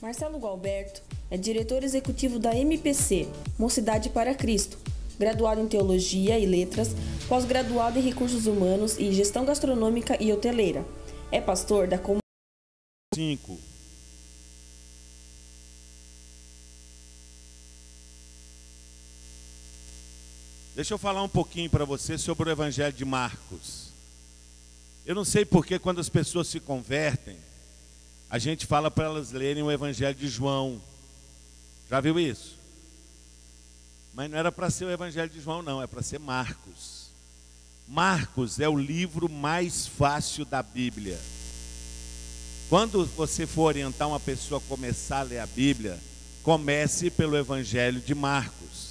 Marcelo Galberto é diretor executivo da MPC, Mocidade para Cristo, graduado em Teologia e Letras, pós-graduado em Recursos Humanos e Gestão Gastronômica e Hoteleira. É pastor da comunidade. 5. Deixa eu falar um pouquinho para você sobre o Evangelho de Marcos. Eu não sei porque quando as pessoas se convertem, a gente fala para elas lerem o Evangelho de João. Já viu isso? Mas não era para ser o Evangelho de João, não, é para ser Marcos. Marcos é o livro mais fácil da Bíblia. Quando você for orientar uma pessoa a começar a ler a Bíblia, comece pelo Evangelho de Marcos.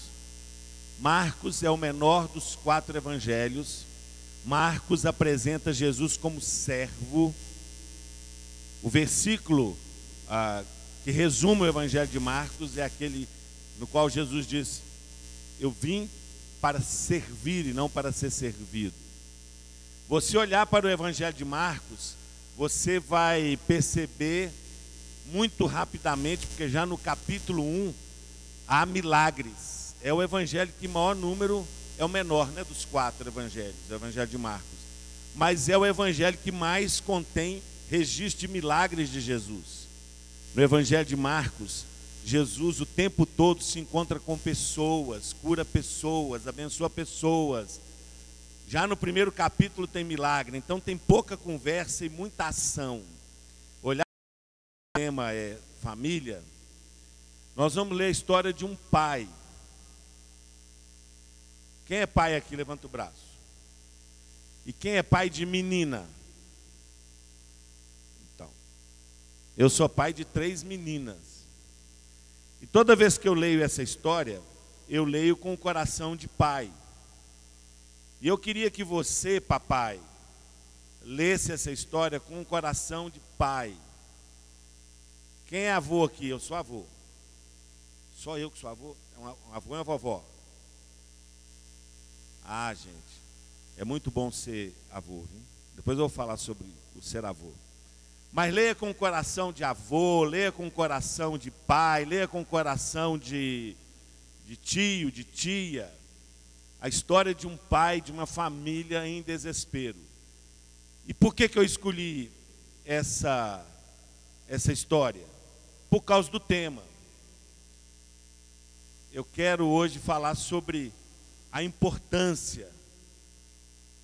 Marcos é o menor dos quatro evangelhos. Marcos apresenta Jesus como servo. O versículo ah, que resume o Evangelho de Marcos é aquele no qual Jesus diz: Eu vim para servir e não para ser servido. Você olhar para o Evangelho de Marcos, você vai perceber muito rapidamente, porque já no capítulo 1 há milagres. É o evangelho que maior número é o menor, né, dos quatro evangelhos, o evangelho de Marcos. Mas é o evangelho que mais contém registro de milagres de Jesus. No evangelho de Marcos, Jesus o tempo todo se encontra com pessoas, cura pessoas, abençoa pessoas. Já no primeiro capítulo tem milagre, então tem pouca conversa e muita ação. Olhar o tema é família. Nós vamos ler a história de um pai. Quem é pai aqui? Levanta o braço. E quem é pai de menina? Então, eu sou pai de três meninas. E toda vez que eu leio essa história, eu leio com o coração de pai. E eu queria que você, papai, lesse essa história com o coração de pai. Quem é avô aqui? Eu sou avô. Só eu que sou avô? É um avô e uma vovó. Ah, gente, é muito bom ser avô. Viu? Depois eu vou falar sobre o ser avô. Mas leia com o coração de avô, leia com o coração de pai, leia com o coração de, de tio, de tia. A história de um pai, de uma família em desespero. E por que, que eu escolhi essa, essa história? Por causa do tema. Eu quero hoje falar sobre a importância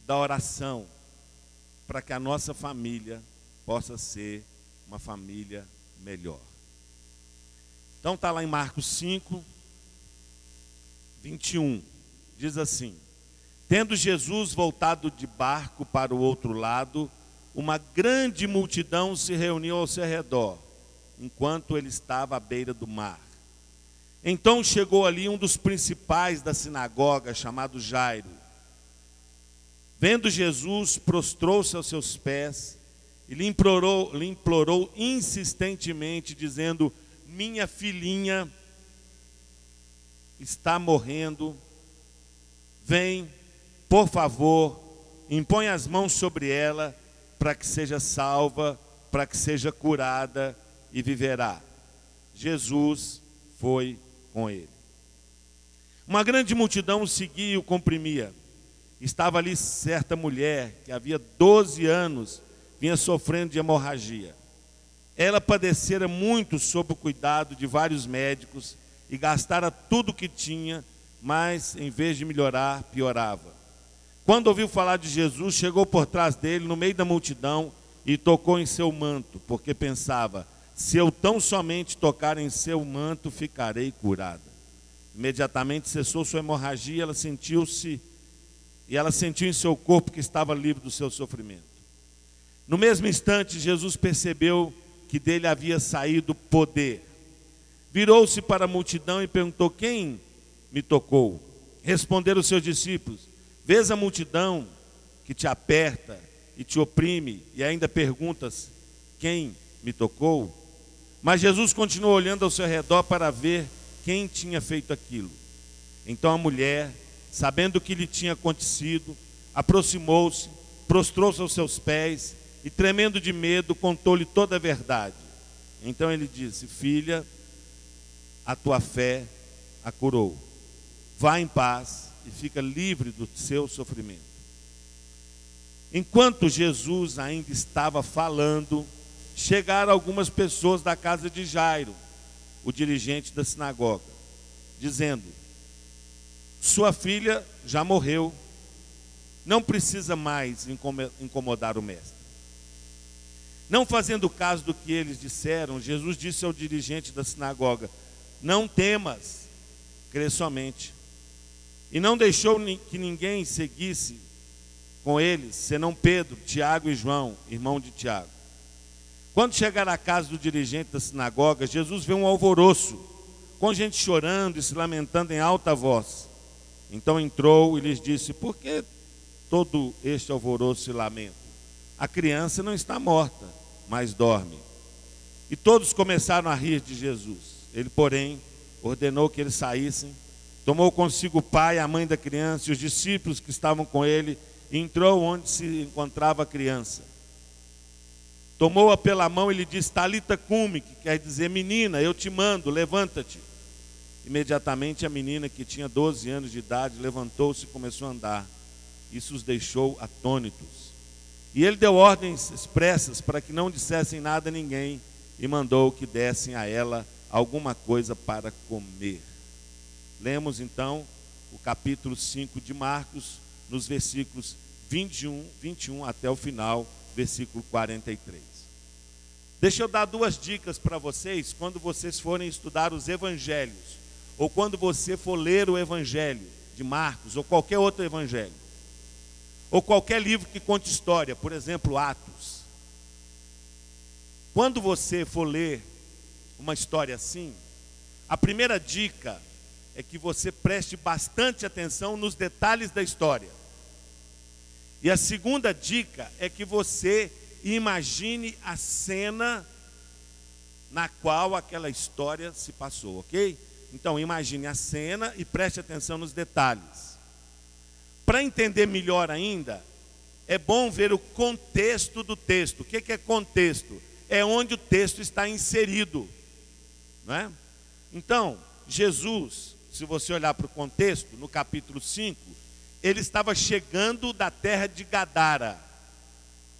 da oração para que a nossa família possa ser uma família melhor. Então está lá em Marcos 5, 21, diz assim: Tendo Jesus voltado de barco para o outro lado, uma grande multidão se reuniu ao seu redor, enquanto ele estava à beira do mar. Então chegou ali um dos principais da sinagoga, chamado Jairo. Vendo Jesus, prostrou-se aos seus pés e lhe implorou, lhe implorou insistentemente, dizendo: Minha filhinha está morrendo, vem, por favor, impõe as mãos sobre ela, para que seja salva, para que seja curada e viverá. Jesus foi com ele. Uma grande multidão o seguia e o comprimia. Estava ali certa mulher que havia 12 anos vinha sofrendo de hemorragia. Ela padecera muito sob o cuidado de vários médicos e gastara tudo o que tinha, mas em vez de melhorar, piorava. Quando ouviu falar de Jesus, chegou por trás dele, no meio da multidão, e tocou em seu manto, porque pensava: se eu tão somente tocar em seu manto, ficarei curada. Imediatamente cessou sua hemorragia, ela sentiu-se e ela sentiu em seu corpo que estava livre do seu sofrimento. No mesmo instante, Jesus percebeu que dele havia saído poder. Virou-se para a multidão e perguntou: Quem me tocou? Responderam os seus discípulos: Vês a multidão que te aperta e te oprime e ainda perguntas: Quem me tocou? Mas Jesus continuou olhando ao seu redor para ver quem tinha feito aquilo. Então a mulher, sabendo o que lhe tinha acontecido, aproximou-se, prostrou-se aos seus pés e, tremendo de medo, contou-lhe toda a verdade. Então ele disse: Filha, a tua fé a curou. Vá em paz e fica livre do seu sofrimento. Enquanto Jesus ainda estava falando, chegaram algumas pessoas da casa de Jairo, o dirigente da sinagoga, dizendo: Sua filha já morreu, não precisa mais incomodar o mestre. Não fazendo caso do que eles disseram, Jesus disse ao dirigente da sinagoga: Não temas, crê somente. E não deixou que ninguém seguisse com eles, senão Pedro, Tiago e João, irmão de Tiago. Quando chegaram à casa do dirigente da sinagoga, Jesus vê um alvoroço, com gente chorando e se lamentando em alta voz. Então entrou e lhes disse: Por que todo este alvoroço e lamento? A criança não está morta, mas dorme. E todos começaram a rir de Jesus. Ele, porém, ordenou que eles saíssem, tomou consigo o pai, a mãe da criança e os discípulos que estavam com ele entrou onde se encontrava a criança. Tomou-a pela mão e lhe disse: Talita cume, que quer dizer menina, eu te mando, levanta-te. Imediatamente a menina, que tinha 12 anos de idade, levantou-se e começou a andar. Isso os deixou atônitos. E ele deu ordens expressas para que não dissessem nada a ninguém e mandou que dessem a ela alguma coisa para comer. Lemos então o capítulo 5 de Marcos, nos versículos 21, 21 até o final, versículo 43. Deixa eu dar duas dicas para vocês quando vocês forem estudar os evangelhos, ou quando você for ler o evangelho de Marcos, ou qualquer outro evangelho, ou qualquer livro que conte história, por exemplo, Atos. Quando você for ler uma história assim, a primeira dica é que você preste bastante atenção nos detalhes da história. E a segunda dica é que você imagine a cena na qual aquela história se passou, ok? Então imagine a cena e preste atenção nos detalhes. Para entender melhor ainda, é bom ver o contexto do texto. O que é contexto? É onde o texto está inserido. Não é? Então, Jesus, se você olhar para o contexto, no capítulo 5, ele estava chegando da terra de Gadara.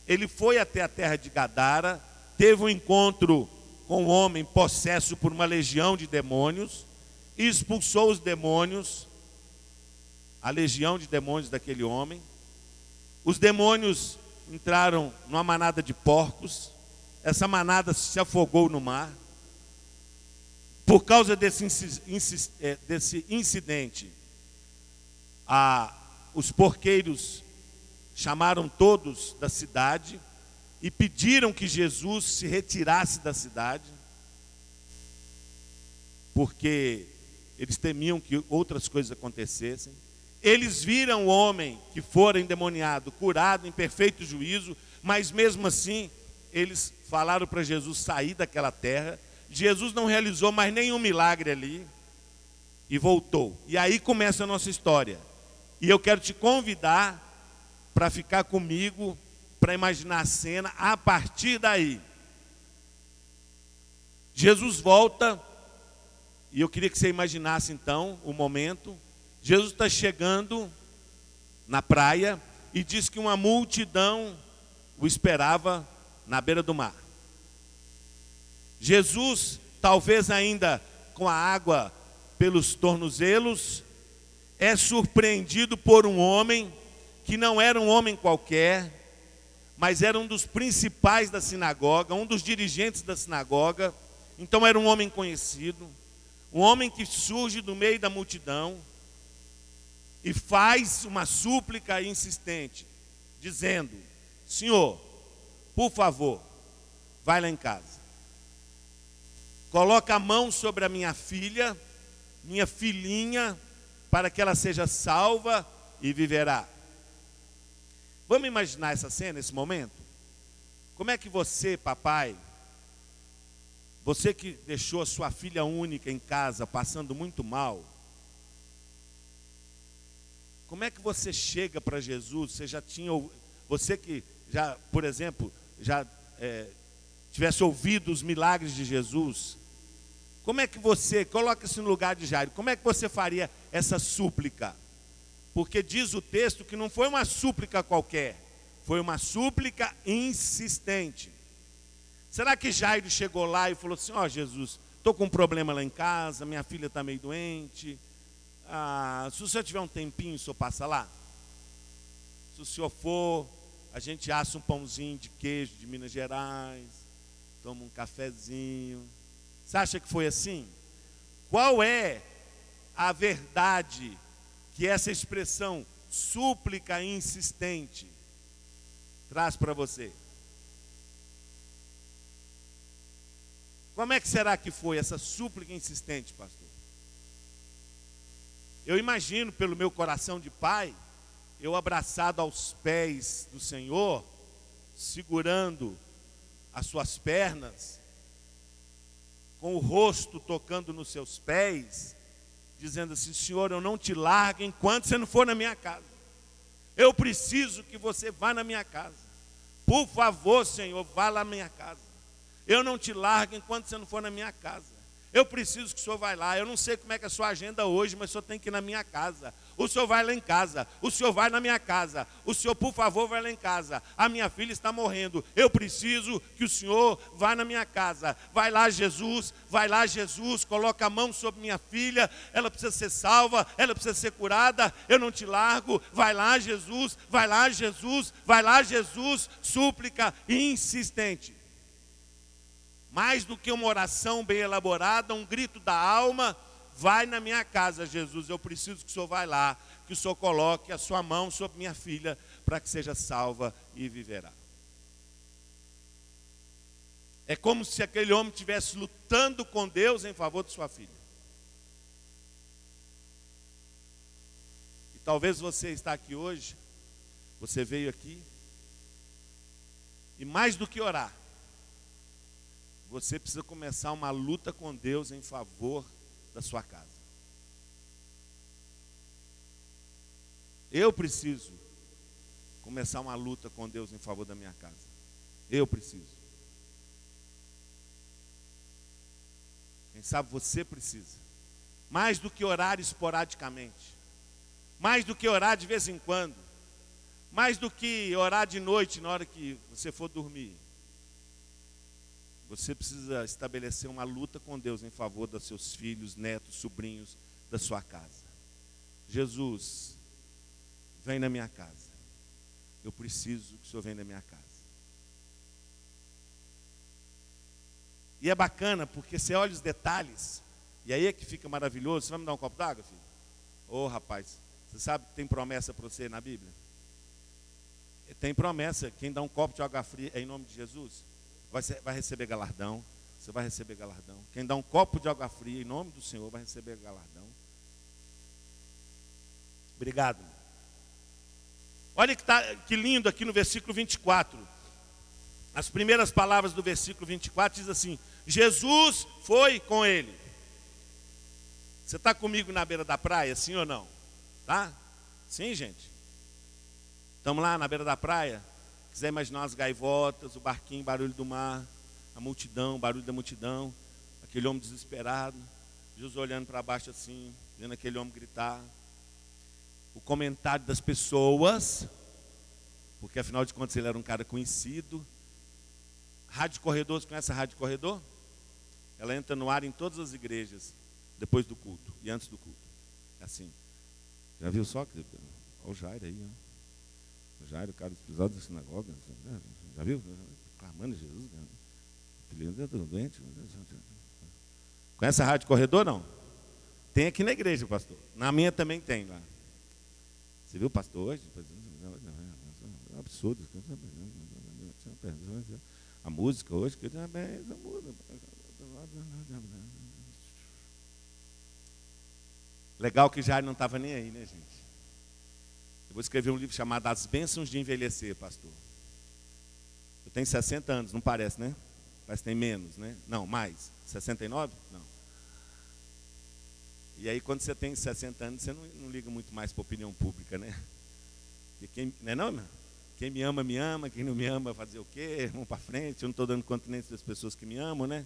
Ele foi até a terra de Gadara, teve um encontro com um homem possesso por uma legião de demônios, expulsou os demônios, a legião de demônios daquele homem. Os demônios entraram numa manada de porcos, essa manada se afogou no mar. Por causa desse, é, desse incidente, a os porqueiros chamaram todos da cidade e pediram que Jesus se retirasse da cidade, porque eles temiam que outras coisas acontecessem. Eles viram o homem que fora endemoniado, curado em perfeito juízo, mas mesmo assim, eles falaram para Jesus sair daquela terra. Jesus não realizou mais nenhum milagre ali e voltou. E aí começa a nossa história. E eu quero te convidar para ficar comigo, para imaginar a cena a partir daí. Jesus volta, e eu queria que você imaginasse então o momento. Jesus está chegando na praia e diz que uma multidão o esperava na beira do mar. Jesus, talvez ainda com a água pelos tornozelos, é surpreendido por um homem que não era um homem qualquer, mas era um dos principais da sinagoga, um dos dirigentes da sinagoga, então era um homem conhecido, um homem que surge do meio da multidão e faz uma súplica insistente, dizendo: Senhor, por favor, vai lá em casa. Coloca a mão sobre a minha filha, minha filhinha, para que ela seja salva e viverá. Vamos imaginar essa cena, esse momento? Como é que você, papai, você que deixou a sua filha única em casa passando muito mal, como é que você chega para Jesus? Você já tinha, você que já, por exemplo, já é, tivesse ouvido os milagres de Jesus, como é que você, coloca-se no lugar de Jairo, como é que você faria essa súplica? Porque diz o texto que não foi uma súplica qualquer, foi uma súplica insistente. Será que Jairo chegou lá e falou assim: Ó oh, Jesus, estou com um problema lá em casa, minha filha está meio doente. Ah, se o senhor tiver um tempinho, o senhor passa lá? Se o senhor for, a gente assa um pãozinho de queijo de Minas Gerais, toma um cafezinho. Você acha que foi assim? Qual é a verdade que essa expressão súplica insistente traz para você? Como é que será que foi essa súplica insistente, pastor? Eu imagino pelo meu coração de pai, eu abraçado aos pés do Senhor, segurando as suas pernas, com o rosto tocando nos seus pés, dizendo assim: Senhor, eu não te largo enquanto você não for na minha casa. Eu preciso que você vá na minha casa. Por favor, Senhor, vá lá na minha casa. Eu não te largo enquanto você não for na minha casa. Eu preciso que o senhor vá lá. Eu não sei como é que é a sua agenda hoje, mas o senhor tem que ir na minha casa. O senhor vai lá em casa. O senhor vai na minha casa. O senhor, por favor, vai lá em casa. A minha filha está morrendo. Eu preciso que o senhor vá na minha casa. Vai lá, Jesus. Vai lá, Jesus. Coloca a mão sobre minha filha. Ela precisa ser salva. Ela precisa ser curada. Eu não te largo. Vai lá, Jesus. Vai lá, Jesus. Vai lá, Jesus. Súplica insistente mais do que uma oração bem elaborada, um grito da alma, vai na minha casa, Jesus, eu preciso que o Senhor vá lá, que o Senhor coloque a sua mão sobre minha filha, para que seja salva e viverá. É como se aquele homem estivesse lutando com Deus em favor de sua filha. E talvez você está aqui hoje, você veio aqui, e mais do que orar, você precisa começar uma luta com Deus em favor da sua casa. Eu preciso começar uma luta com Deus em favor da minha casa. Eu preciso. Quem sabe você precisa. Mais do que orar esporadicamente. Mais do que orar de vez em quando. Mais do que orar de noite na hora que você for dormir. Você precisa estabelecer uma luta com Deus em favor dos seus filhos, netos, sobrinhos, da sua casa. Jesus, vem na minha casa. Eu preciso que o Senhor venha na minha casa. E é bacana porque você olha os detalhes, e aí é que fica maravilhoso. Você vai me dar um copo d'água, filho? Ô oh, rapaz, você sabe que tem promessa para você na Bíblia? Tem promessa, quem dá um copo de água fria é em nome de Jesus vai, vai receber galardão. Você vai receber galardão. Quem dá um copo de água fria em nome do Senhor vai receber galardão. Obrigado. Olha que, tá, que lindo aqui no versículo 24. As primeiras palavras do versículo 24 diz assim: Jesus foi com ele. Você está comigo na beira da praia, sim ou não? Tá? Sim, gente? Estamos lá na beira da praia? Quiser imaginar as gaivotas, o barquinho, barulho do mar, a multidão, barulho da multidão, aquele homem desesperado, Jesus olhando para baixo assim, vendo aquele homem gritar. O comentário das pessoas, porque afinal de contas ele era um cara conhecido. Rádio Corredor, você conhece a Rádio Corredor? Ela entra no ar em todas as igrejas, depois do culto e antes do culto. É assim. Já viu só? Olha o Jair aí, ó. Jairo, cara desprezado da sinagoga, né? já viu? Clamando Jesus, né? doente. Conhece a Rádio Corredor, não? Tem aqui na igreja, pastor. Na minha também tem lá. Você viu o pastor hoje? É absurdo. A música hoje, que também muda. Legal que Jairo não estava nem aí, né, gente? Eu vou escrever um livro chamado As Bênçãos de Envelhecer, pastor. Eu tenho 60 anos, não parece, né? Parece que tem menos, né? Não, mais. 69? Não. E aí, quando você tem 60 anos, você não, não liga muito mais para a opinião pública, né? E quem, não é não, Quem me ama, me ama, quem não me ama, fazer o quê? Vamos para frente. Eu não estou dando nem das pessoas que me amam, né?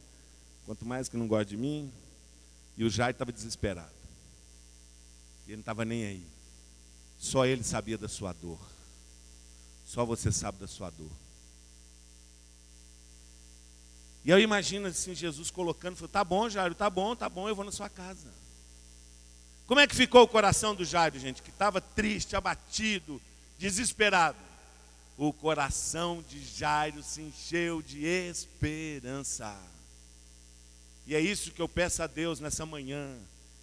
Quanto mais que não gostam de mim. E o Jair estava desesperado. Ele não estava nem aí. Só ele sabia da sua dor. Só você sabe da sua dor. E eu imagino assim, Jesus colocando, falou, tá bom, Jairo, tá bom, tá bom, eu vou na sua casa. Como é que ficou o coração do Jairo, gente? Que estava triste, abatido, desesperado. O coração de Jairo se encheu de esperança. E é isso que eu peço a Deus nessa manhã,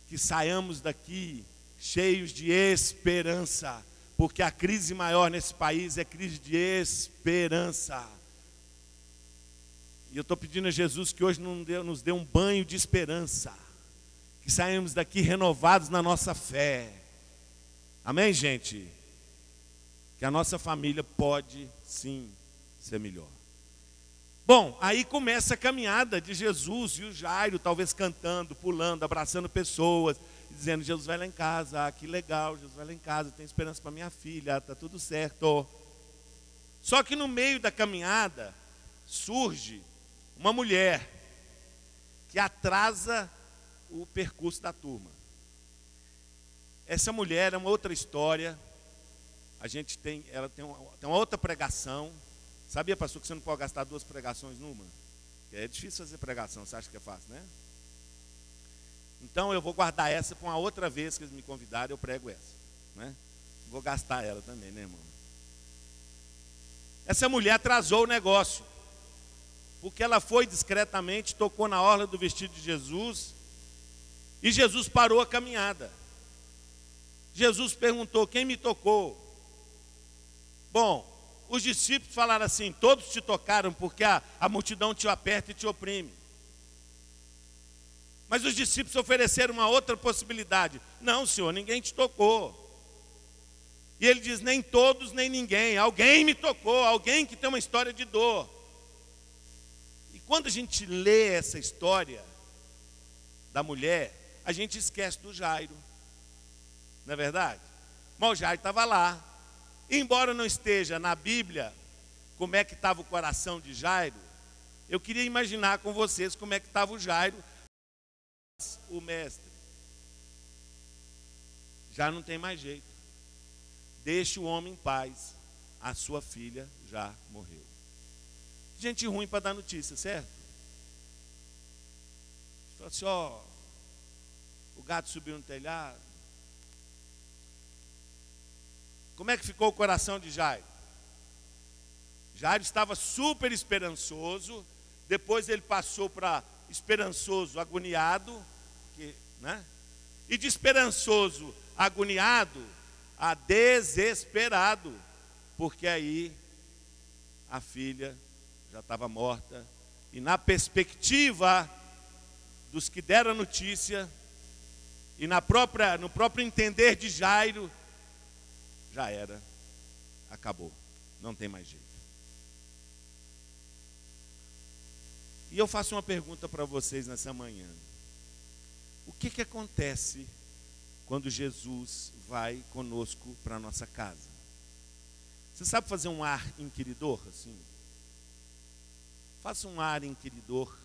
que saiamos daqui cheios de esperança, porque a crise maior nesse país é crise de esperança. E eu estou pedindo a Jesus que hoje nos dê um banho de esperança, que saímos daqui renovados na nossa fé. Amém, gente? Que a nossa família pode sim ser melhor. Bom, aí começa a caminhada de Jesus e o Jairo, talvez cantando, pulando, abraçando pessoas, dizendo: Jesus vai lá em casa, ah, que legal, Jesus vai lá em casa, tem esperança para minha filha, está tudo certo. Só que no meio da caminhada surge uma mulher que atrasa o percurso da turma. Essa mulher é uma outra história. A gente tem, ela tem uma, tem uma outra pregação. Sabia, pastor, que você não pode gastar duas pregações numa? É difícil fazer pregação, você acha que é fácil, né? Então eu vou guardar essa para uma outra vez que eles me convidarem, eu prego essa. Né? Vou gastar ela também, né, irmão? Essa mulher atrasou o negócio. Porque ela foi discretamente, tocou na orla do vestido de Jesus, e Jesus parou a caminhada. Jesus perguntou: Quem me tocou? Bom, os discípulos falaram assim: todos te tocaram porque a, a multidão te aperta e te oprime. Mas os discípulos ofereceram uma outra possibilidade: não, Senhor, ninguém te tocou. E ele diz: nem todos, nem ninguém. Alguém me tocou, alguém que tem uma história de dor. E quando a gente lê essa história da mulher, a gente esquece do Jairo. Não é verdade? Mas o Jairo estava lá, Embora não esteja na Bíblia como é que estava o coração de Jairo, eu queria imaginar com vocês como é que estava o Jairo, o mestre. Já não tem mais jeito. Deixe o homem em paz. A sua filha já morreu. Gente ruim para dar notícia, certo? Falou assim, ó, o gato subiu no telhado, Como é que ficou o coração de Jairo? Jairo estava super esperançoso, depois ele passou para esperançoso, agoniado, que, né? e de esperançoso, agoniado, a desesperado, porque aí a filha já estava morta, e na perspectiva dos que deram a notícia, e na própria, no próprio entender de Jairo, já era, acabou, não tem mais jeito. E eu faço uma pergunta para vocês nessa manhã. O que, que acontece quando Jesus vai conosco para a nossa casa? Você sabe fazer um ar inquiridor assim? Faça um ar inquiridor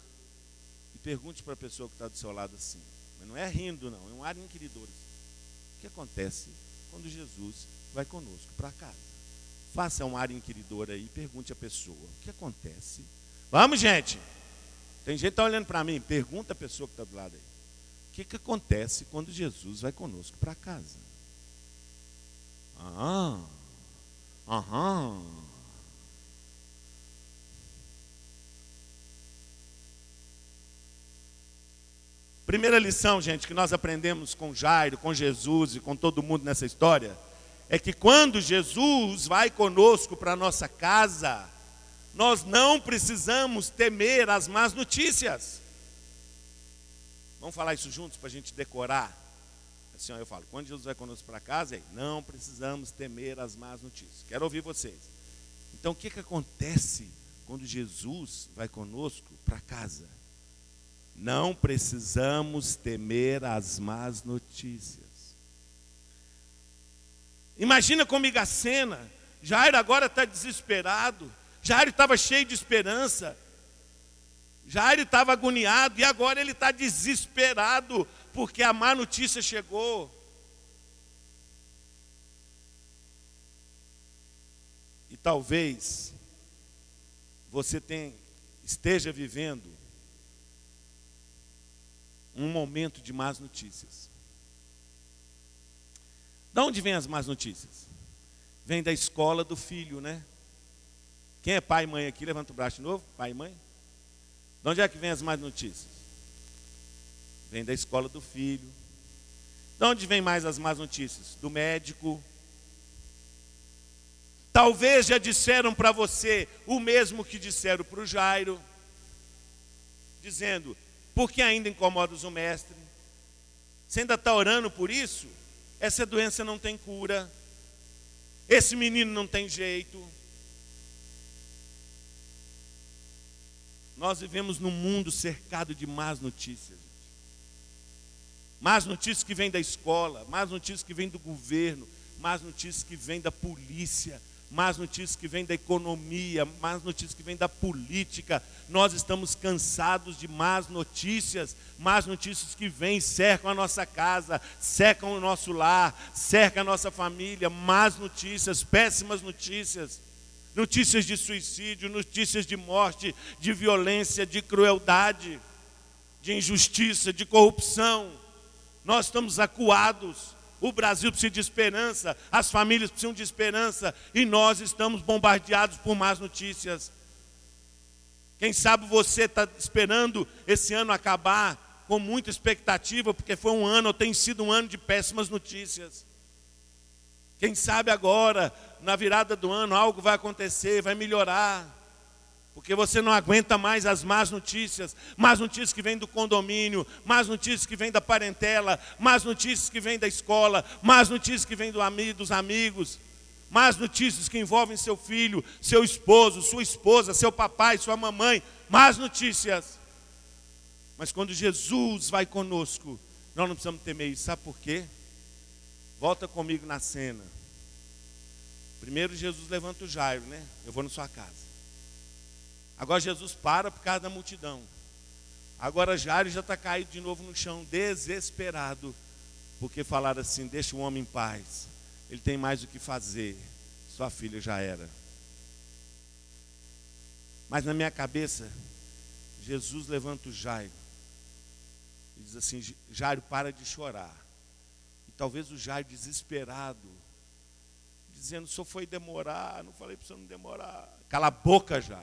e pergunte para a pessoa que está do seu lado assim. Mas não é rindo, não, é um ar inquiridor. Assim. O que acontece quando Jesus vai conosco para casa. Faça um ar inquiridor aí, pergunte à pessoa: o que acontece? Vamos, gente. Tem gente que está olhando para mim, pergunta a pessoa que está do lado aí. O que, que acontece quando Jesus vai conosco para casa? Ah, aham. Primeira lição, gente, que nós aprendemos com Jairo, com Jesus e com todo mundo nessa história é que quando Jesus vai conosco para nossa casa, nós não precisamos temer as más notícias. Vamos falar isso juntos para a gente decorar? Assim, ó, eu falo, quando Jesus vai conosco para casa, é, não precisamos temer as más notícias. Quero ouvir vocês. Então, o que, que acontece quando Jesus vai conosco para casa? Não precisamos temer as más notícias. Imagina comigo a cena Jairo agora está desesperado. Jairo estava cheio de esperança. Jairo estava agoniado e agora ele está desesperado porque a má notícia chegou. E talvez você esteja vivendo um momento de más notícias. De onde vêm as más notícias? Vem da escola do filho, né? Quem é pai e mãe aqui? Levanta o braço de novo. Pai e mãe. De onde é que vem as más notícias? Vem da escola do filho. De onde vem mais as más notícias? Do médico. Talvez já disseram para você o mesmo que disseram para o Jairo, dizendo: por que ainda incomodas o mestre? Você ainda está orando por isso? Essa doença não tem cura. Esse menino não tem jeito. Nós vivemos num mundo cercado de más notícias. Más notícias que vêm da escola, más notícias que vêm do governo, más notícias que vêm da polícia, más notícias que vêm da economia, más notícias que vêm da política. Nós estamos cansados de más notícias, más notícias que vêm, cercam a nossa casa, cercam o nosso lar, cercam a nossa família, más notícias, péssimas notícias notícias de suicídio, notícias de morte, de violência, de crueldade, de injustiça, de corrupção. Nós estamos acuados. O Brasil precisa de esperança, as famílias precisam de esperança e nós estamos bombardeados por más notícias. Quem sabe você está esperando esse ano acabar com muita expectativa, porque foi um ano, ou tem sido um ano de péssimas notícias. Quem sabe agora na virada do ano algo vai acontecer, vai melhorar. Porque você não aguenta mais as más notícias, más notícias que vêm do condomínio, más notícias que vêm da parentela, más notícias que vêm da escola, más notícias que vêm do amigo, dos amigos, más notícias que envolvem seu filho, seu esposo, sua esposa, seu papai, sua mamãe, más notícias. Mas quando Jesus vai conosco, nós não precisamos temer isso. Sabe por quê? Volta comigo na cena. Primeiro Jesus levanta o Jairo, né? Eu vou na sua casa. Agora Jesus para por causa da multidão. Agora Jairo já está caído de novo no chão, desesperado, porque falaram assim: deixa o homem em paz. Ele tem mais o que fazer. Sua filha já era. Mas na minha cabeça, Jesus levanta o Jairo e diz assim: Jairo, para de chorar. Talvez o Jairo desesperado dizendo, só foi demorar, não falei para você não demorar. Cala a boca já.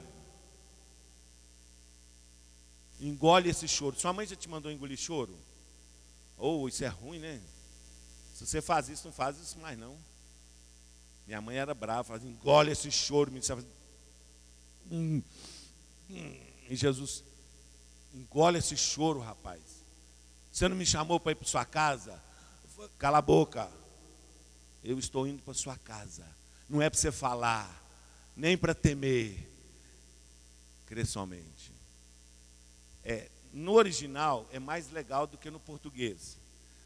Engole esse choro. Sua mãe já te mandou engolir choro? Ou oh, isso é ruim, né? Se você faz isso, não faz isso mais não. Minha mãe era brava, fazia, engole esse choro. Me hum, hum. E Jesus, engole esse choro, rapaz. Você não me chamou para ir para sua casa? Cala a boca eu estou indo para sua casa. Não é para você falar, nem para temer. Crer somente. É, no original é mais legal do que no português.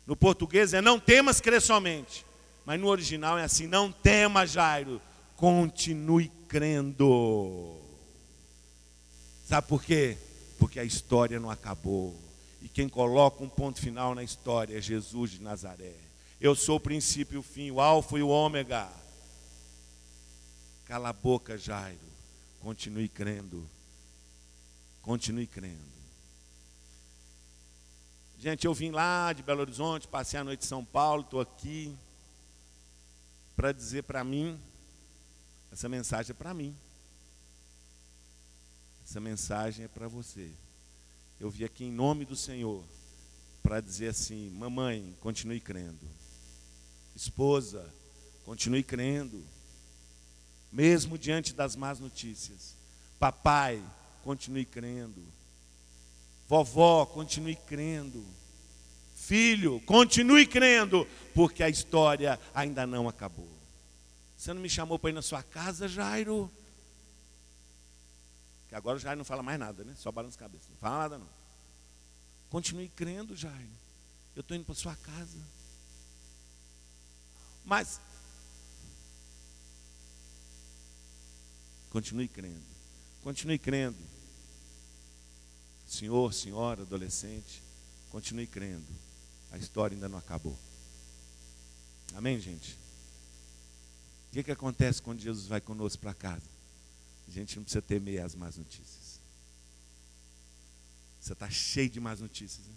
No português é não temas, crer somente. Mas no original é assim: não tema, Jairo, continue crendo. Sabe por quê? Porque a história não acabou. E quem coloca um ponto final na história é Jesus de Nazaré. Eu sou o princípio e o fim, o alfa e o ômega. Cala a boca, Jairo. Continue crendo. Continue crendo. Gente, eu vim lá de Belo Horizonte, passei a noite em São Paulo, estou aqui para dizer para mim, essa mensagem é para mim. Essa mensagem é para você. Eu vim aqui em nome do Senhor para dizer assim: mamãe, continue crendo. Esposa, continue crendo, mesmo diante das más notícias. Papai, continue crendo. Vovó, continue crendo. Filho, continue crendo, porque a história ainda não acabou. Você não me chamou para ir na sua casa, Jairo? Que agora o Jairo não fala mais nada, né? Só balança a cabeça. Não fala nada, não. Continue crendo, Jairo. Eu estou indo para sua casa. Mas Continue crendo. Continue crendo. Senhor, senhora, adolescente, continue crendo. A história ainda não acabou. Amém, gente? O que, que acontece quando Jesus vai conosco para casa? A gente não precisa temer as más notícias. Você está cheio de más notícias. Né?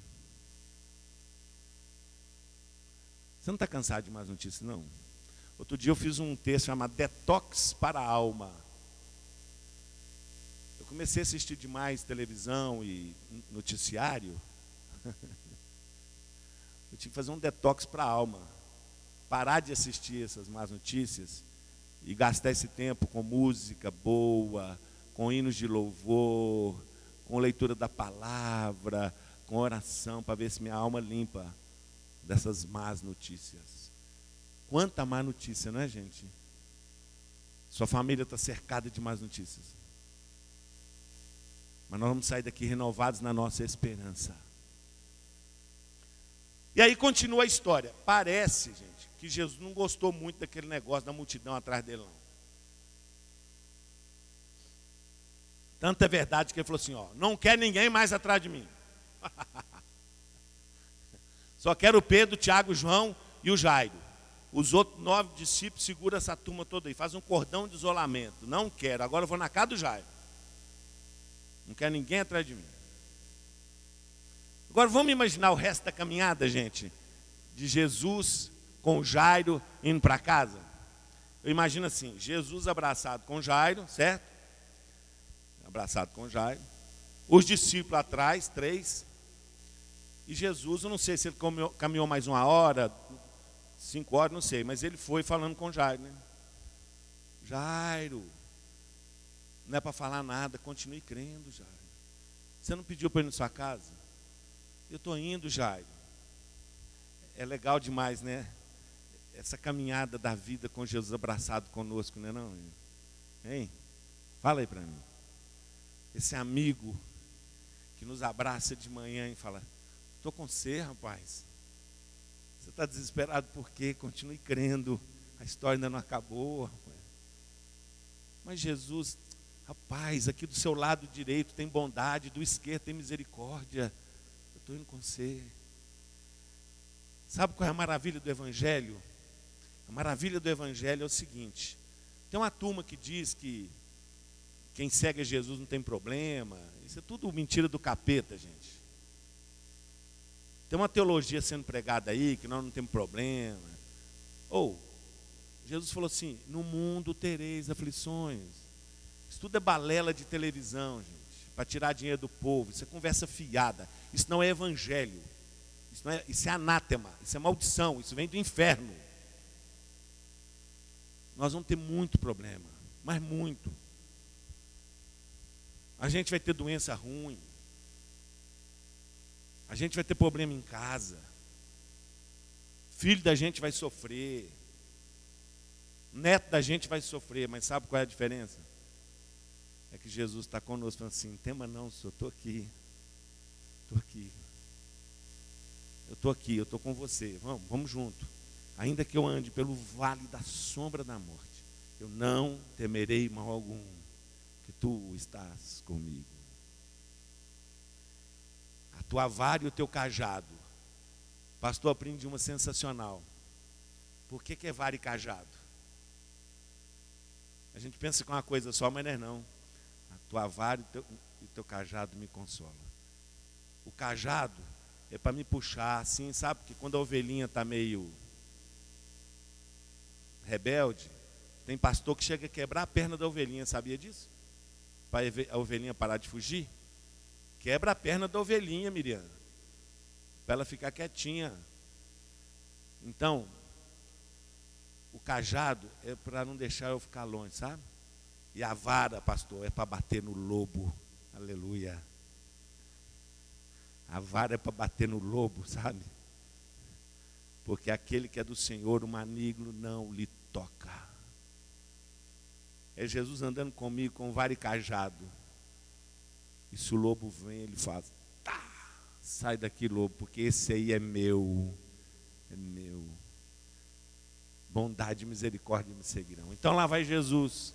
Você não está cansado de más notícias, não? Outro dia eu fiz um texto chamado Detox para a Alma. Eu comecei a assistir demais televisão e noticiário. Eu tive que fazer um detox para a alma. Parar de assistir essas más notícias e gastar esse tempo com música boa, com hinos de louvor, com leitura da palavra, com oração, para ver se minha alma limpa dessas más notícias. Quanta má notícia, não é, gente? Sua família está cercada de más notícias. Mas nós vamos sair daqui renovados na nossa esperança. E aí continua a história. Parece, gente, que Jesus não gostou muito daquele negócio da multidão atrás dele, não. Tanto é verdade que ele falou assim: ó, não quer ninguém mais atrás de mim. Só quero o Pedro, o Tiago, o João e o Jairo. Os outros nove discípulos seguram essa turma toda aí, faz um cordão de isolamento. Não quero, agora eu vou na casa do Jairo. Não quero ninguém atrás de mim. Agora vamos imaginar o resto da caminhada, gente, de Jesus com Jairo indo para casa. Eu imagino assim: Jesus abraçado com Jairo, certo? Abraçado com Jairo. Os discípulos atrás, três. E Jesus, eu não sei se ele caminhou mais uma hora, cinco horas, não sei, mas ele foi falando com Jairo, né? Jairo, não é para falar nada, continue crendo, Jairo. Você não pediu para ir na sua casa? Eu estou indo, Jairo. É legal demais, né? Essa caminhada da vida com Jesus abraçado conosco, não é não? Hein? Fala aí para mim. Esse amigo que nos abraça de manhã e fala, estou com você, rapaz. Você está desesperado por quê? Continue crendo. A história ainda não acabou. Mas Jesus, rapaz, aqui do seu lado direito tem bondade, do esquerdo tem misericórdia estou indo com você. Sabe qual é a maravilha do Evangelho? A maravilha do Evangelho é o seguinte: tem uma turma que diz que quem segue Jesus não tem problema. Isso é tudo mentira do capeta, gente. Tem uma teologia sendo pregada aí que nós não temos problema. Ou, Jesus falou assim: no mundo tereis aflições. Isso tudo é balela de televisão, gente para tirar dinheiro do povo. Isso é conversa fiada. Isso não é evangelho. Isso, é, isso é anátema. Isso é maldição. Isso vem do inferno. Nós vamos ter muito problema. Mas muito. A gente vai ter doença ruim. A gente vai ter problema em casa. Filho da gente vai sofrer. Neto da gente vai sofrer. Mas sabe qual é a diferença? É que Jesus está conosco, falando assim: tema não, senhor, estou aqui. Estou aqui. Eu estou aqui, eu estou com você. Vamos, vamos junto. Ainda que eu ande pelo vale da sombra da morte, eu não temerei mal algum, que tu estás comigo. A tua vara e o teu cajado. Pastor, aprendi uma sensacional. Por que, que é vara e cajado? A gente pensa que é uma coisa só, mas não é não tua vara e teu, e teu cajado me consola. O cajado é para me puxar assim, sabe? Que quando a ovelhinha está meio rebelde, tem pastor que chega a quebrar a perna da ovelhinha, sabia disso? Para a ovelhinha parar de fugir. Quebra a perna da ovelhinha, Miriam. Para ela ficar quietinha. Então, o cajado é para não deixar eu ficar longe, sabe? E a vara, pastor, é para bater no lobo. Aleluia. A vara é para bater no lobo, sabe? Porque aquele que é do Senhor, o maligno não lhe toca. É Jesus andando comigo com vara e cajado. E se o lobo vem, ele faz, tá, sai daqui, lobo, porque esse aí é meu. É meu. Bondade e misericórdia me seguirão. Então lá vai Jesus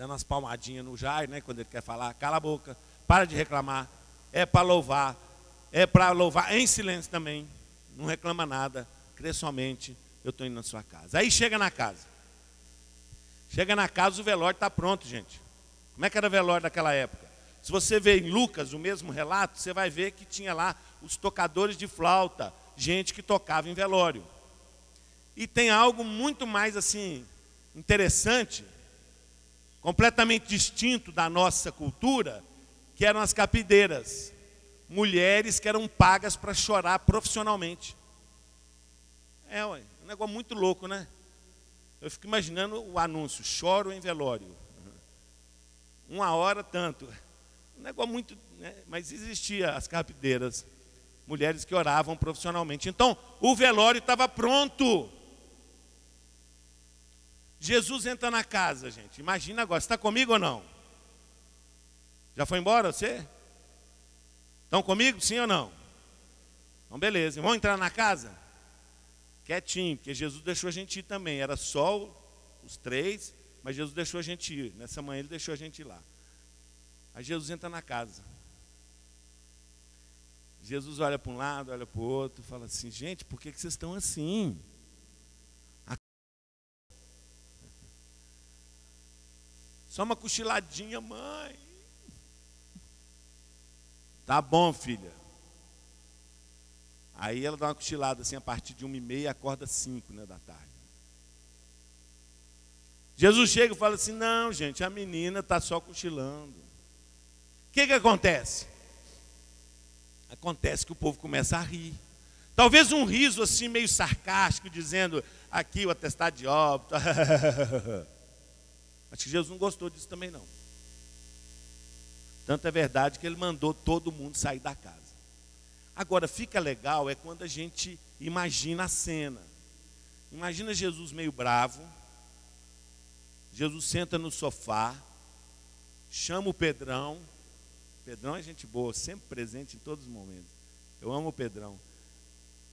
dando umas palmadinhas no Jair, né? Quando ele quer falar, cala a boca, para de reclamar. É para louvar, é para louvar em silêncio também. Não reclama nada, crê somente, eu estou indo na sua casa. Aí chega na casa. Chega na casa, o velório está pronto, gente. Como é que era o velório daquela época? Se você vê em Lucas o mesmo relato, você vai ver que tinha lá os tocadores de flauta, gente que tocava em velório. E tem algo muito mais assim interessante, completamente distinto da nossa cultura, que eram as capideiras, mulheres que eram pagas para chorar profissionalmente. É, ué, um negócio muito louco, né? Eu fico imaginando o anúncio, choro em velório. Uma hora tanto. Um negócio muito. Né? Mas existia as capideiras, mulheres que oravam profissionalmente. Então, o velório estava pronto. Jesus entra na casa, gente. Imagina agora, está comigo ou não? Já foi embora você? Estão comigo, sim ou não? Então, beleza. Vamos entrar na casa? Quietinho, porque Jesus deixou a gente ir também. Era só os três, mas Jesus deixou a gente ir. Nessa manhã ele deixou a gente ir lá. Aí Jesus entra na casa. Jesus olha para um lado, olha para o outro, fala assim: gente, por que, que vocês estão assim? Só uma cochiladinha, mãe. Tá bom, filha. Aí ela dá uma cochilada assim a partir de uma e meia, acorda cinco né, da tarde. Jesus chega e fala assim: não, gente, a menina está só cochilando. O que, que acontece? Acontece que o povo começa a rir. Talvez um riso assim meio sarcástico, dizendo aqui o atestado de óbito. Acho que Jesus não gostou disso também não. Tanto é verdade que ele mandou todo mundo sair da casa. Agora, fica legal é quando a gente imagina a cena. Imagina Jesus meio bravo. Jesus senta no sofá, chama o Pedrão. Pedrão é gente boa, sempre presente em todos os momentos. Eu amo o Pedrão.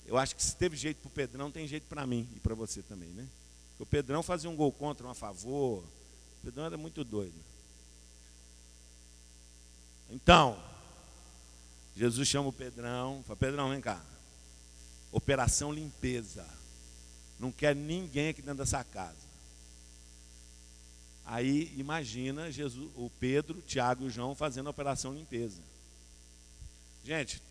Eu acho que se teve jeito para o Pedrão, tem jeito para mim e para você também, né? Porque o Pedrão fazia um gol contra, um a favor, Pedrão era muito doido. Então, Jesus chama o Pedrão, fala, Pedrão, vem cá. Operação limpeza. Não quer ninguém aqui dentro dessa casa. Aí imagina Jesus, o Pedro, Tiago e o João fazendo a operação limpeza. Gente,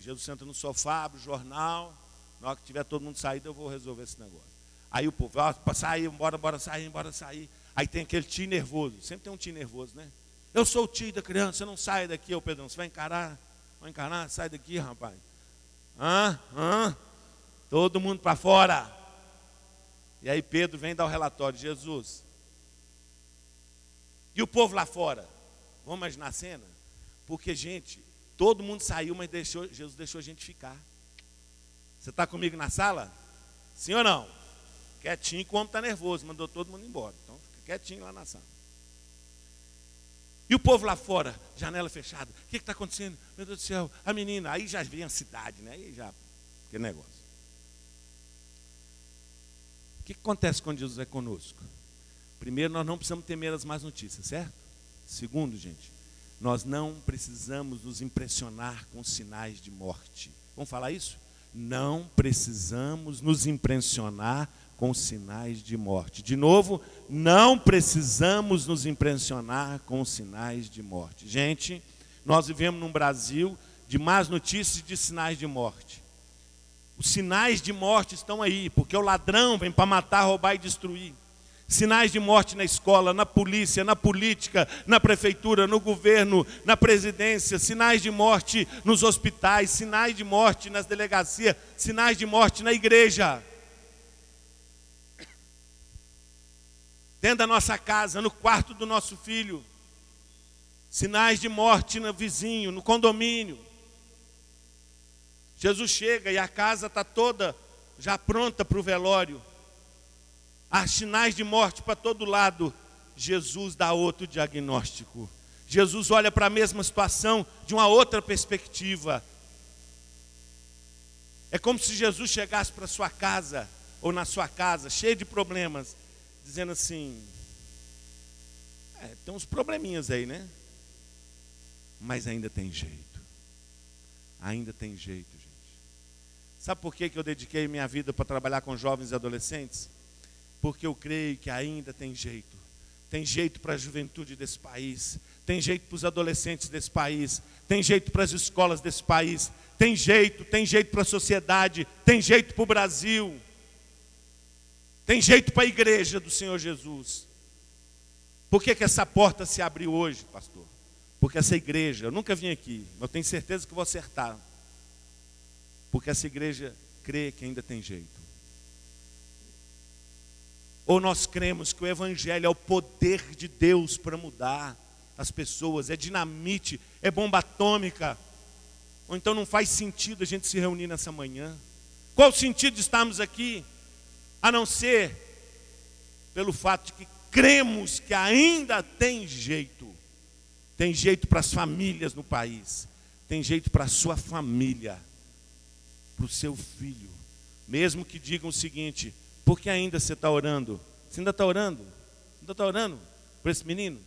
Jesus senta no sofá, abre o jornal. Na hora que tiver todo mundo saído, eu vou resolver esse negócio. Aí o povo, ó, para sair, bora, bora sair, bora sair. Aí tem aquele tio nervoso, sempre tem um tio nervoso, né? Eu sou o tio da criança, você não sai daqui, ô Pedrão, você vai encarar? Vai encarar? Sai daqui, rapaz. Hã? Hã? Todo mundo para fora. E aí Pedro vem dar o relatório, Jesus. E o povo lá fora? Vamos imaginar a cena? Porque, gente, todo mundo saiu, mas deixou, Jesus deixou a gente ficar. Você está comigo na sala? Sim ou não? Quietinho, como está nervoso, mandou todo mundo embora. Então quietinho lá na sala. E o povo lá fora, janela fechada. O que está acontecendo? Meu Deus do céu, a menina. Aí já vem a cidade, né? Aí já, que negócio. O que acontece quando Jesus é conosco? Primeiro, nós não precisamos temer as más notícias, certo? Segundo, gente, nós não precisamos nos impressionar com sinais de morte. Vamos falar isso? Não precisamos nos impressionar com sinais de morte. De novo, não precisamos nos impressionar com sinais de morte. Gente, nós vivemos num Brasil de más notícias e de sinais de morte. Os sinais de morte estão aí, porque o ladrão vem para matar, roubar e destruir. Sinais de morte na escola, na polícia, na política, na prefeitura, no governo, na presidência, sinais de morte nos hospitais, sinais de morte nas delegacias, sinais de morte na igreja. Dentro da nossa casa, no quarto do nosso filho. Sinais de morte no vizinho, no condomínio. Jesus chega e a casa está toda já pronta para o velório. Há sinais de morte para todo lado. Jesus dá outro diagnóstico. Jesus olha para a mesma situação de uma outra perspectiva. É como se Jesus chegasse para sua casa, ou na sua casa, cheio de problemas, dizendo assim: É, tem uns probleminhas aí, né? Mas ainda tem jeito. Ainda tem jeito, gente. Sabe por que, que eu dediquei minha vida para trabalhar com jovens e adolescentes? Porque eu creio que ainda tem jeito. Tem jeito para a juventude desse país, tem jeito para os adolescentes desse país, tem jeito para as escolas desse país, tem jeito, tem jeito para a sociedade, tem jeito para o Brasil, tem jeito para a igreja do Senhor Jesus. Por que, que essa porta se abriu hoje, pastor? Porque essa igreja, eu nunca vim aqui, mas eu tenho certeza que vou acertar. Porque essa igreja crê que ainda tem jeito. Ou nós cremos que o Evangelho é o poder de Deus para mudar as pessoas, é dinamite, é bomba atômica. Ou então não faz sentido a gente se reunir nessa manhã. Qual o sentido de estarmos aqui? A não ser pelo fato de que cremos que ainda tem jeito. Tem jeito para as famílias no país. Tem jeito para a sua família. Para o seu filho. Mesmo que digam o seguinte: por que ainda você está orando? Você ainda está orando? Ainda está orando por esse menino?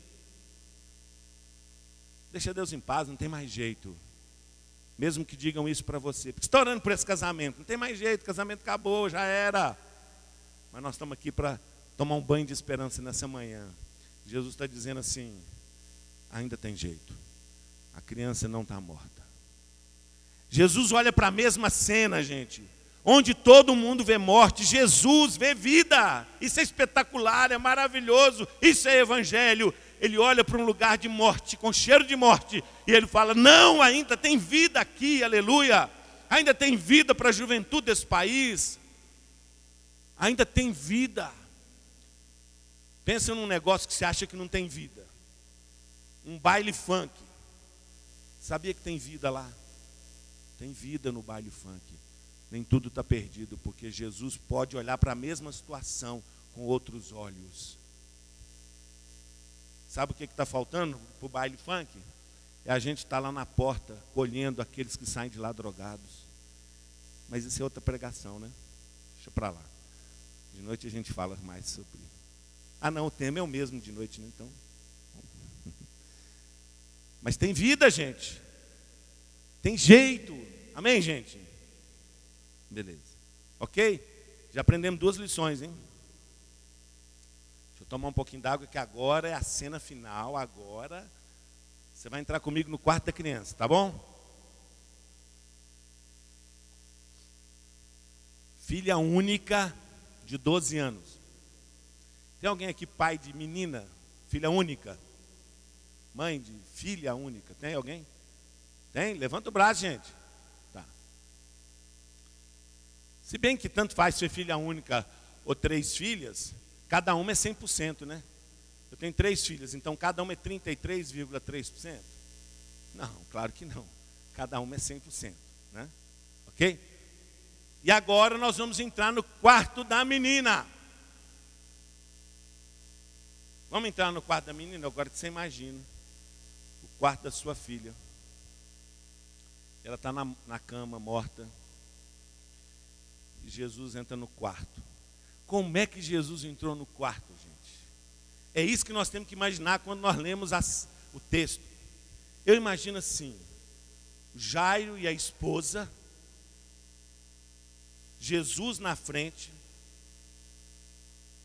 Deixa Deus em paz, não tem mais jeito. Mesmo que digam isso para você. Porque você está orando por esse casamento, não tem mais jeito, o casamento acabou, já era. Mas nós estamos aqui para tomar um banho de esperança nessa manhã. Jesus está dizendo assim: ainda tem jeito. A criança não está morta. Jesus olha para a mesma cena, gente onde todo mundo vê morte, Jesus vê vida. Isso é espetacular, é maravilhoso. Isso é evangelho. Ele olha para um lugar de morte, com cheiro de morte, e ele fala: Não, ainda tem vida aqui, aleluia. Ainda tem vida para a juventude desse país. Ainda tem vida. Pensa num negócio que você acha que não tem vida. Um baile funk. Sabia que tem vida lá? Tem vida no baile funk nem tudo está perdido, porque Jesus pode olhar para a mesma situação com outros olhos. Sabe o que está faltando para o baile funk? É a gente estar tá lá na porta, colhendo aqueles que saem de lá drogados. Mas isso é outra pregação, né? Deixa para lá. De noite a gente fala mais sobre. Ah, não, o tema é o mesmo de noite, né? Então. Mas tem vida, gente. Tem jeito. Amém, gente? Beleza. Ok? Já aprendemos duas lições, hein? Deixa eu tomar um pouquinho d'água, que agora é a cena final. Agora você vai entrar comigo no quarto da criança, tá bom? Filha única de 12 anos. Tem alguém aqui, pai de menina, filha única? Mãe de filha única? Tem alguém? Tem? Levanta o braço, gente. Se bem que tanto faz ser filha única ou três filhas, cada uma é 100%, né? Eu tenho três filhas, então cada uma é 33,3%? Não, claro que não. Cada uma é 100%, né? Ok? E agora nós vamos entrar no quarto da menina. Vamos entrar no quarto da menina? Agora que você imagina. O quarto da sua filha. Ela está na, na cama, morta e Jesus entra no quarto. Como é que Jesus entrou no quarto, gente? É isso que nós temos que imaginar quando nós lemos as, o texto. Eu imagino assim: Jairo e a esposa, Jesus na frente,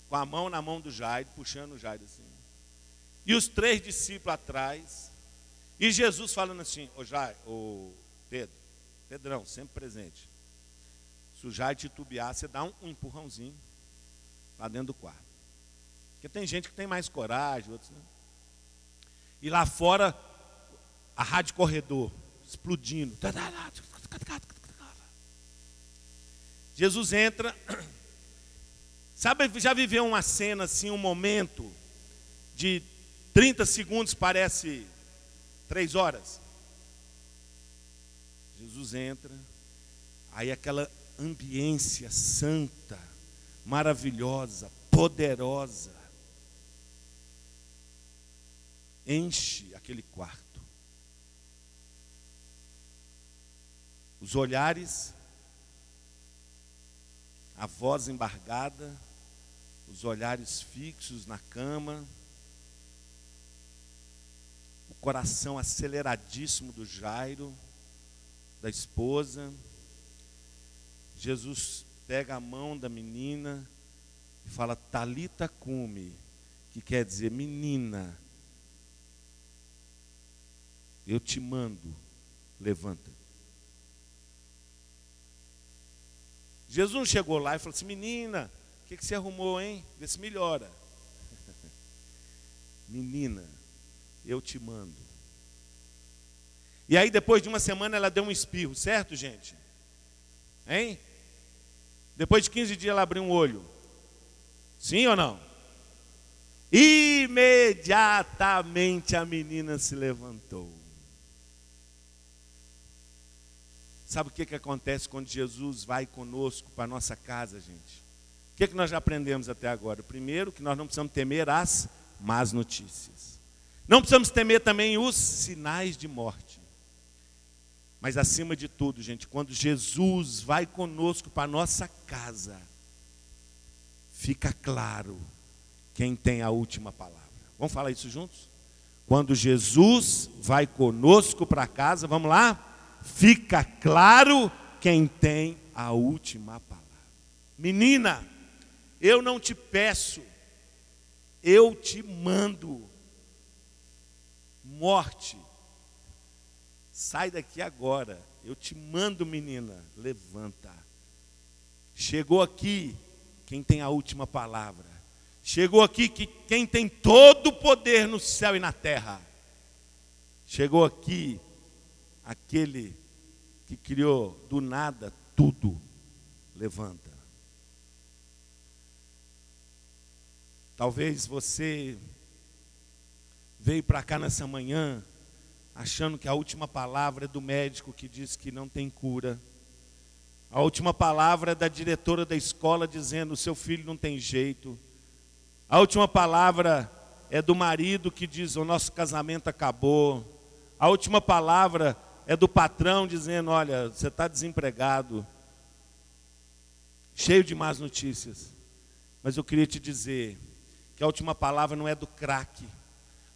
com a mão na mão do Jairo, puxando o Jairo assim. E os três discípulos atrás. E Jesus falando assim: Ô Jairo, ô Pedro, Pedrão, sempre presente. Se o Jair titubear, você dá um, um empurrãozinho lá dentro do quarto. Porque tem gente que tem mais coragem, outros não. E lá fora, a rádio corredor explodindo. Jesus entra. Sabe, já viveu uma cena assim, um momento de 30 segundos, parece três horas? Jesus entra, aí aquela ambiência santa, maravilhosa, poderosa. Enche aquele quarto. Os olhares, a voz embargada, os olhares fixos na cama. coração aceleradíssimo do Jairo, da esposa. Jesus pega a mão da menina e fala talita cume, que quer dizer menina, eu te mando, levanta. Jesus chegou lá e falou assim: menina, o que, que você arrumou, hein? Vê se melhora. menina, eu te mando. E aí, depois de uma semana, ela deu um espirro, certo, gente? Hein? Depois de 15 dias, ela abriu um olho. Sim ou não? Imediatamente a menina se levantou. Sabe o que, que acontece quando Jesus vai conosco para a nossa casa, gente? O que, que nós já aprendemos até agora? Primeiro, que nós não precisamos temer as más notícias. Não precisamos temer também os sinais de morte. Mas acima de tudo, gente, quando Jesus vai conosco para a nossa casa, fica claro quem tem a última palavra. Vamos falar isso juntos? Quando Jesus vai conosco para casa, vamos lá? Fica claro quem tem a última palavra. Menina, eu não te peço, eu te mando. Morte, sai daqui agora, eu te mando, menina, levanta. Chegou aqui quem tem a última palavra. Chegou aqui que quem tem todo o poder no céu e na terra. Chegou aqui aquele que criou do nada tudo, levanta. Talvez você veio para cá nessa manhã achando que a última palavra é do médico que diz que não tem cura. A última palavra é da diretora da escola dizendo: seu filho não tem jeito. A última palavra é do marido que diz: o nosso casamento acabou. A última palavra é do patrão dizendo: olha, você está desempregado, cheio de más notícias. Mas eu queria te dizer que a última palavra não é do crack,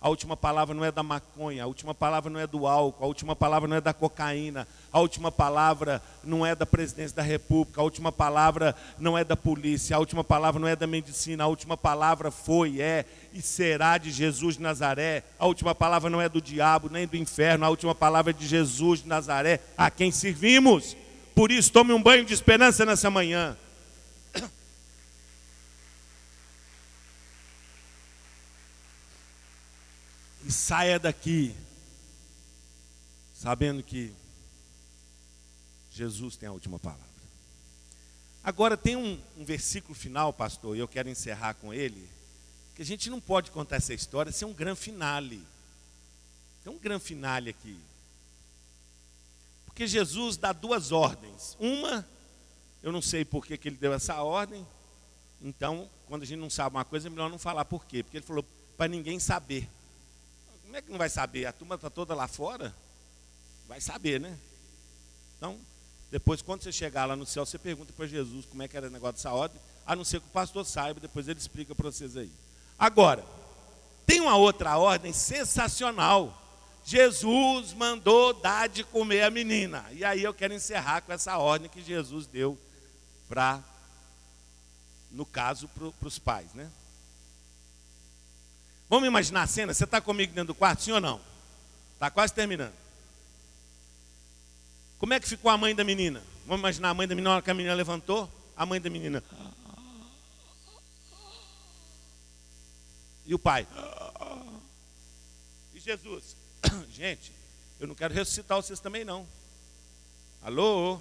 a última palavra não é da maconha, a última palavra não é do álcool, a última palavra não é da cocaína, a última palavra não é da presidência da república, a última palavra não é da polícia, a última palavra não é da medicina, a última palavra foi, é e será de Jesus de Nazaré. A última palavra não é do diabo nem do inferno, a última palavra é de Jesus de Nazaré, a quem servimos. Por isso, tome um banho de esperança nessa manhã. E saia daqui sabendo que Jesus tem a última palavra. Agora tem um, um versículo final, pastor, e eu quero encerrar com ele que a gente não pode contar essa história sem um grande finale. Tem um grande finale aqui. Porque Jesus dá duas ordens. Uma, eu não sei por que, que ele deu essa ordem. Então, quando a gente não sabe uma coisa, é melhor não falar por quê. Porque ele falou para ninguém saber. Como é que não vai saber? A turma está toda lá fora? Vai saber, né? Então, depois, quando você chegar lá no céu, você pergunta para Jesus como é que era o negócio dessa ordem, a não ser que o pastor saiba, depois ele explica para vocês aí. Agora, tem uma outra ordem sensacional. Jesus mandou dar de comer a menina. E aí eu quero encerrar com essa ordem que Jesus deu para, no caso, para os pais, né? Vamos imaginar a cena? Você está comigo dentro do quarto, sim ou não? Está quase terminando. Como é que ficou a mãe da menina? Vamos imaginar a mãe da menina, na hora que a menina levantou, a mãe da menina. E o pai? E Jesus? Gente, eu não quero ressuscitar vocês também não. Alô?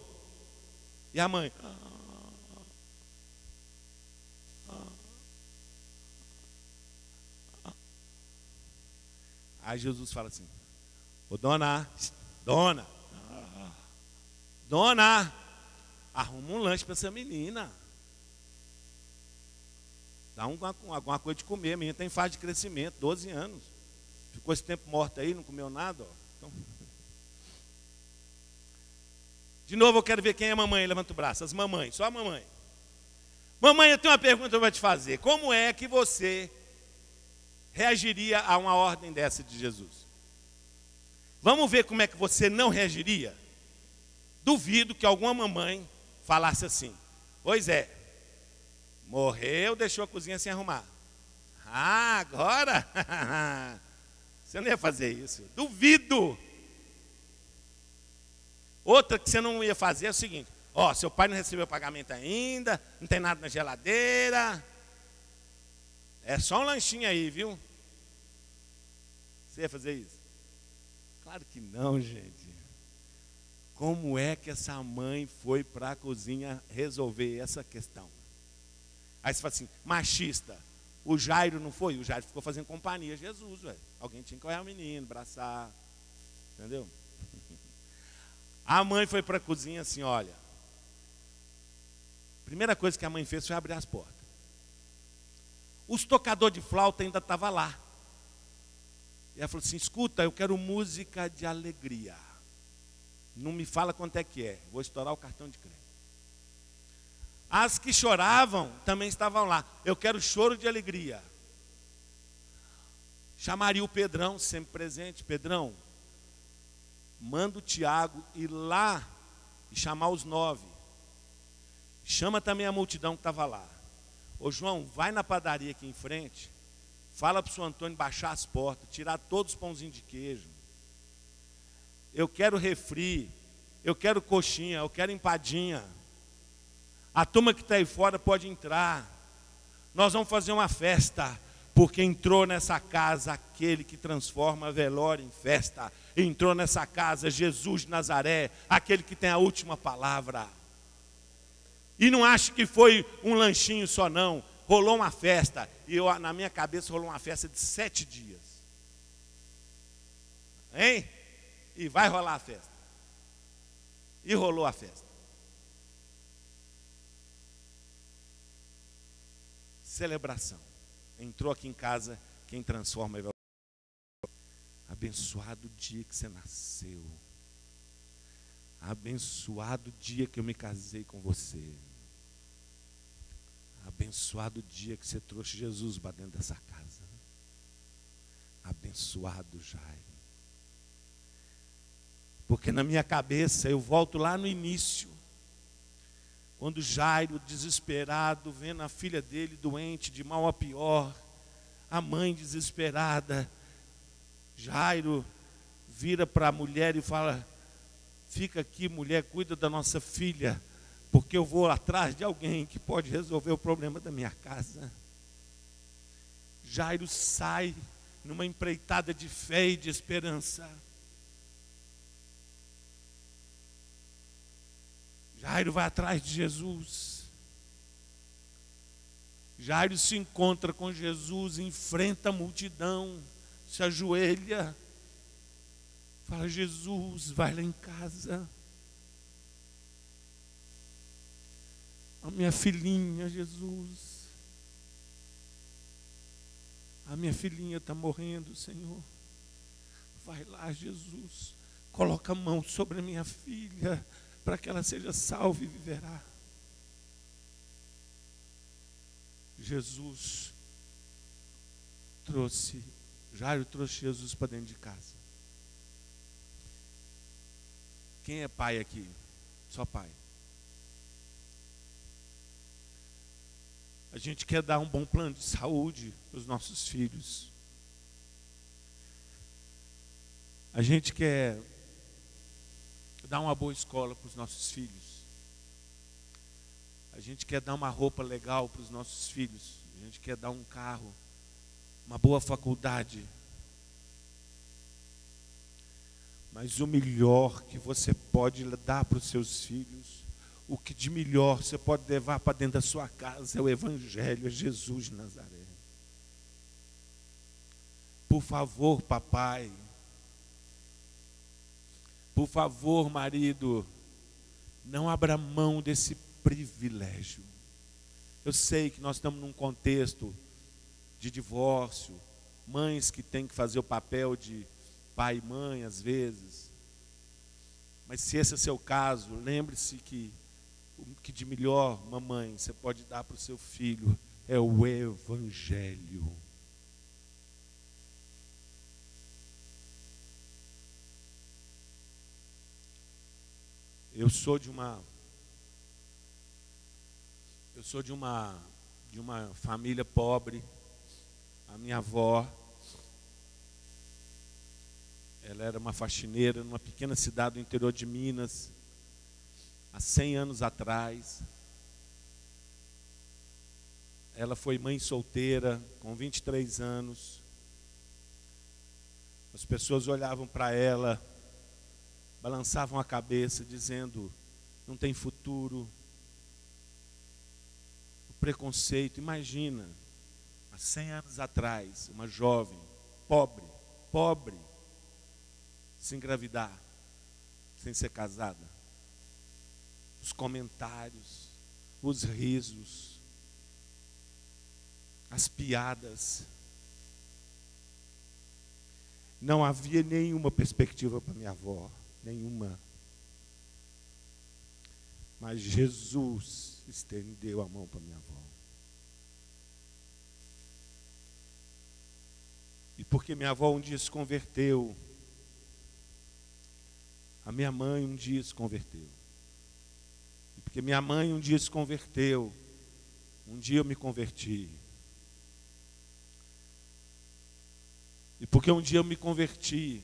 E a mãe? Aí Jesus fala assim: Ô dona, dona, dona, arruma um lanche para essa menina. Dá um, alguma coisa de comer. A menina tem fase de crescimento, 12 anos. Ficou esse tempo morta aí, não comeu nada. Ó. Então... De novo, eu quero ver quem é mamãe. Levanta o braço. As mamães, só a mamãe. Mamãe, eu tenho uma pergunta para te fazer. Como é que você reagiria a uma ordem dessa de Jesus? Vamos ver como é que você não reagiria? Duvido que alguma mamãe falasse assim: Pois é, morreu, deixou a cozinha sem arrumar. Ah, agora? você não ia fazer isso. Duvido. Outra que você não ia fazer é o seguinte: Ó, seu pai não recebeu pagamento ainda, não tem nada na geladeira. É só um lanchinho aí, viu? Você ia fazer isso? Claro que não, gente. Como é que essa mãe foi para a cozinha resolver essa questão? Aí você fala assim, machista. O Jairo não foi? O Jairo ficou fazendo companhia a Jesus, velho. Alguém tinha que olhar o menino, abraçar. Entendeu? A mãe foi para a cozinha assim, olha. Primeira coisa que a mãe fez foi abrir as portas. Os tocadores de flauta ainda estavam lá. E ela falou assim: escuta, eu quero música de alegria. Não me fala quanto é que é. Vou estourar o cartão de crédito. As que choravam também estavam lá. Eu quero choro de alegria. Chamaria o Pedrão, sempre presente. Pedrão, manda o Tiago ir lá e chamar os nove. Chama também a multidão que estava lá. Ô João, vai na padaria aqui em frente. Fala para o senhor Antônio baixar as portas, tirar todos os pãozinhos de queijo. Eu quero refri, eu quero coxinha, eu quero empadinha. A turma que está aí fora pode entrar. Nós vamos fazer uma festa, porque entrou nessa casa aquele que transforma velório em festa. Entrou nessa casa Jesus de Nazaré, aquele que tem a última palavra. E não acho que foi um lanchinho só, não. Rolou uma festa. E eu, na minha cabeça rolou uma festa de sete dias. Hein? E vai rolar a festa. E rolou a festa. Celebração. Entrou aqui em casa quem transforma. Abençoado o dia que você nasceu. Abençoado dia que eu me casei com você. Abençoado dia que você trouxe Jesus para dentro dessa casa. Abençoado Jairo. Porque na minha cabeça eu volto lá no início. Quando Jairo, desesperado, vendo a filha dele doente, de mal a pior, a mãe desesperada, Jairo vira para a mulher e fala: Fica aqui, mulher, cuida da nossa filha, porque eu vou atrás de alguém que pode resolver o problema da minha casa. Jairo sai numa empreitada de fé e de esperança. Jairo vai atrás de Jesus. Jairo se encontra com Jesus, enfrenta a multidão, se ajoelha Fala, Jesus, vai lá em casa. A minha filhinha, Jesus. A minha filhinha está morrendo, Senhor. Vai lá, Jesus. Coloca a mão sobre a minha filha, para que ela seja salva e viverá. Jesus trouxe, Jairo trouxe Jesus para dentro de casa. Quem é pai aqui? Só pai. A gente quer dar um bom plano de saúde para os nossos filhos. A gente quer dar uma boa escola para os nossos filhos. A gente quer dar uma roupa legal para os nossos filhos. A gente quer dar um carro, uma boa faculdade Mas o melhor que você pode dar para os seus filhos, o que de melhor você pode levar para dentro da sua casa é o Evangelho, é Jesus de Nazaré. Por favor, papai. Por favor, marido, não abra mão desse privilégio. Eu sei que nós estamos num contexto de divórcio, mães que têm que fazer o papel de pai e mãe às vezes. Mas se esse é seu caso, lembre-se que o que de melhor, mamãe, você pode dar para o seu filho é o Evangelho. Eu sou de uma eu sou de uma de uma família pobre. A minha avó ela era uma faxineira numa pequena cidade do interior de Minas, há 100 anos atrás. Ela foi mãe solteira, com 23 anos. As pessoas olhavam para ela, balançavam a cabeça, dizendo: não tem futuro. O preconceito, imagina, há 100 anos atrás, uma jovem, pobre, pobre, se engravidar, sem ser casada. Os comentários, os risos, as piadas. Não havia nenhuma perspectiva para minha avó, nenhuma. Mas Jesus estendeu a mão para minha avó. E porque minha avó um dia se converteu, a minha mãe um dia se converteu. E porque minha mãe um dia se converteu, um dia eu me converti. E porque um dia eu me converti,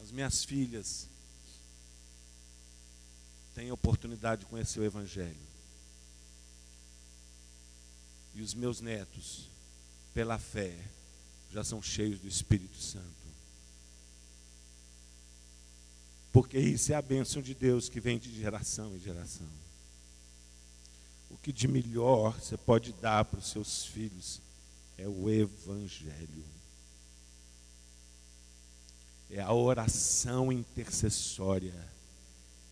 as minhas filhas têm a oportunidade de conhecer o Evangelho. E os meus netos, pela fé, já são cheios do Espírito Santo. Porque isso é a bênção de Deus que vem de geração em geração. O que de melhor você pode dar para os seus filhos é o Evangelho. É a oração intercessória.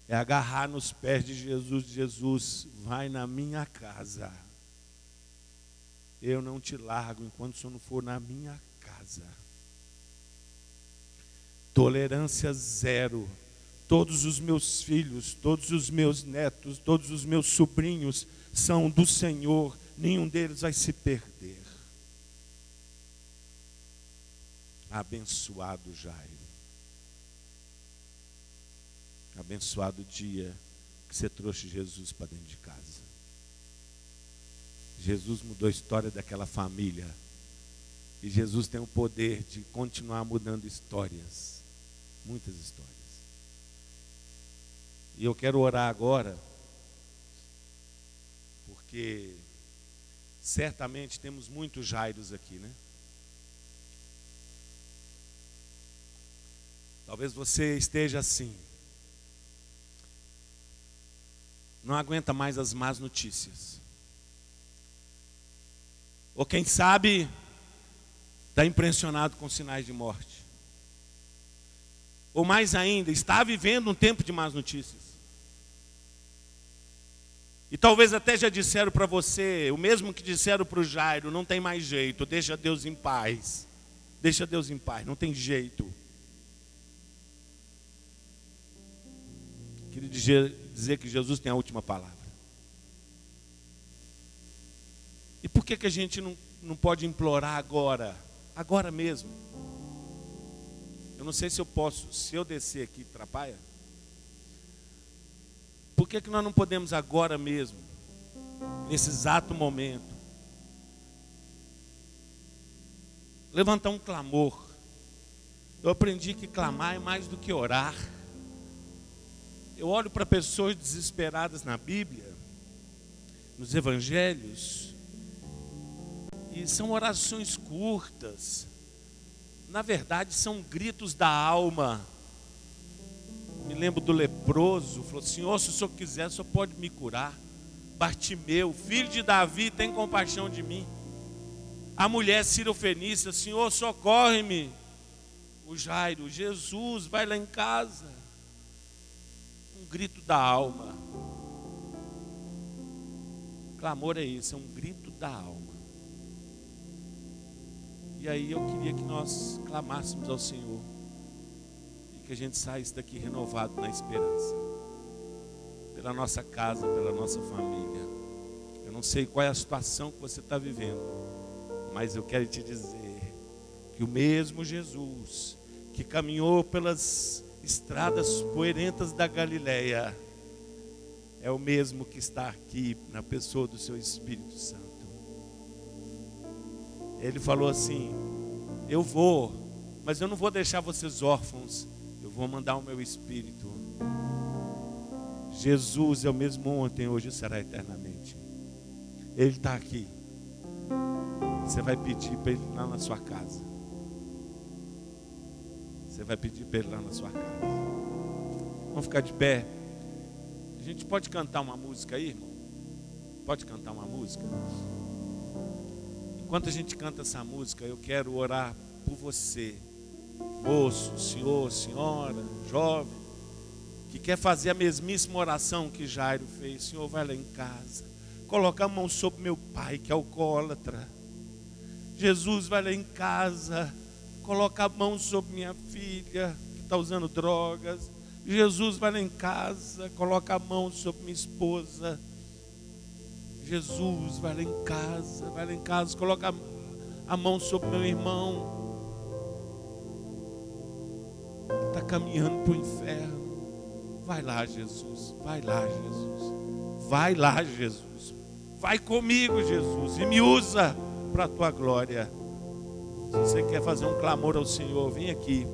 É agarrar nos pés de Jesus. Jesus, vai na minha casa. Eu não te largo enquanto o Senhor não for na minha casa. Tolerância zero Todos os meus filhos, todos os meus netos, todos os meus sobrinhos são do Senhor, nenhum deles vai se perder. Abençoado Jairo. Abençoado dia que você trouxe Jesus para dentro de casa. Jesus mudou a história daquela família. E Jesus tem o poder de continuar mudando histórias. Muitas histórias. E eu quero orar agora, porque certamente temos muitos Jairos aqui, né? Talvez você esteja assim. Não aguenta mais as más notícias. Ou quem sabe, está impressionado com sinais de morte. Ou mais ainda, está vivendo um tempo de más notícias. E talvez até já disseram para você, o mesmo que disseram para o Jairo, não tem mais jeito, deixa Deus em paz. Deixa Deus em paz, não tem jeito. Queria dizer, dizer que Jesus tem a última palavra. E por que, que a gente não, não pode implorar agora? Agora mesmo. Eu não sei se eu posso, se eu descer aqui, atrapalha? Por que, que nós não podemos agora mesmo, nesse exato momento, levantar um clamor? Eu aprendi que clamar é mais do que orar. Eu olho para pessoas desesperadas na Bíblia, nos evangelhos, e são orações curtas, na verdade, são gritos da alma. Me lembro do leproso, falou: Senhor, se o senhor quiser, o senhor pode me curar. Bartimeu, filho de Davi, tem compaixão de mim. A mulher Fenícia, Senhor, socorre-me. O Jairo, Jesus, vai lá em casa. Um grito da alma. O clamor é esse, é um grito da alma. E aí eu queria que nós clamássemos ao Senhor e que a gente saísse daqui renovado na esperança, pela nossa casa, pela nossa família. Eu não sei qual é a situação que você está vivendo, mas eu quero te dizer que o mesmo Jesus que caminhou pelas estradas poeirentas da Galileia, é o mesmo que está aqui na pessoa do seu Espírito Santo. Ele falou assim: Eu vou, mas eu não vou deixar vocês órfãos, eu vou mandar o meu Espírito. Jesus é o mesmo ontem, hoje será eternamente. Ele está aqui. Você vai pedir para ele lá na sua casa. Você vai pedir para ele lá na sua casa. Vamos ficar de pé. A gente pode cantar uma música aí, irmão? Pode cantar uma música? Enquanto a gente canta essa música, eu quero orar por você, moço, senhor, senhora, jovem, que quer fazer a mesmíssima oração que Jairo fez. Senhor, vai lá em casa, coloca a mão sobre meu pai, que é alcoólatra. Jesus, vai lá em casa, coloca a mão sobre minha filha, que está usando drogas. Jesus, vai lá em casa, coloca a mão sobre minha esposa. Jesus, vai lá em casa, vai lá em casa, coloca a mão sobre meu irmão. Está caminhando para o inferno. Vai lá, Jesus, vai lá, Jesus. Vai lá, Jesus. Vai comigo, Jesus, e me usa para a tua glória. Se você quer fazer um clamor ao Senhor, vem aqui.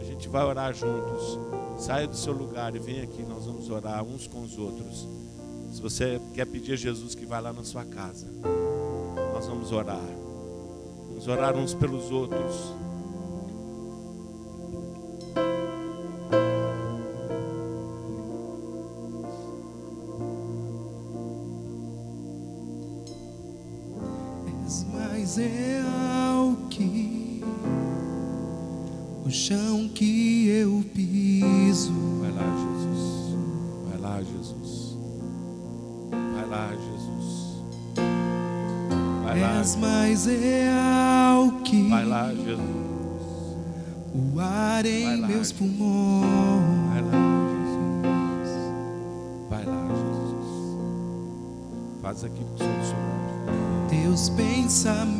A gente vai orar juntos. Saia do seu lugar e vem aqui. Nós vamos orar uns com os outros. Se você quer pedir a Jesus que vá lá na sua casa, nós vamos orar. Vamos orar uns pelos outros. Faz aquilo que o Senhor soube. Teus pensamentos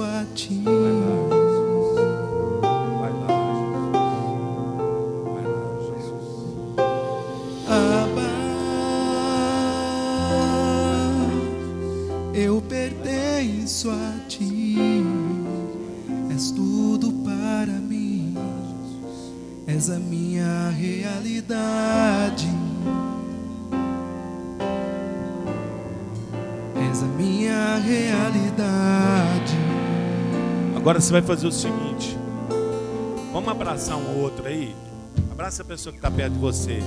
a ti. Agora você vai fazer o seguinte: vamos abraçar um outro aí. Abraça a pessoa que está perto de você.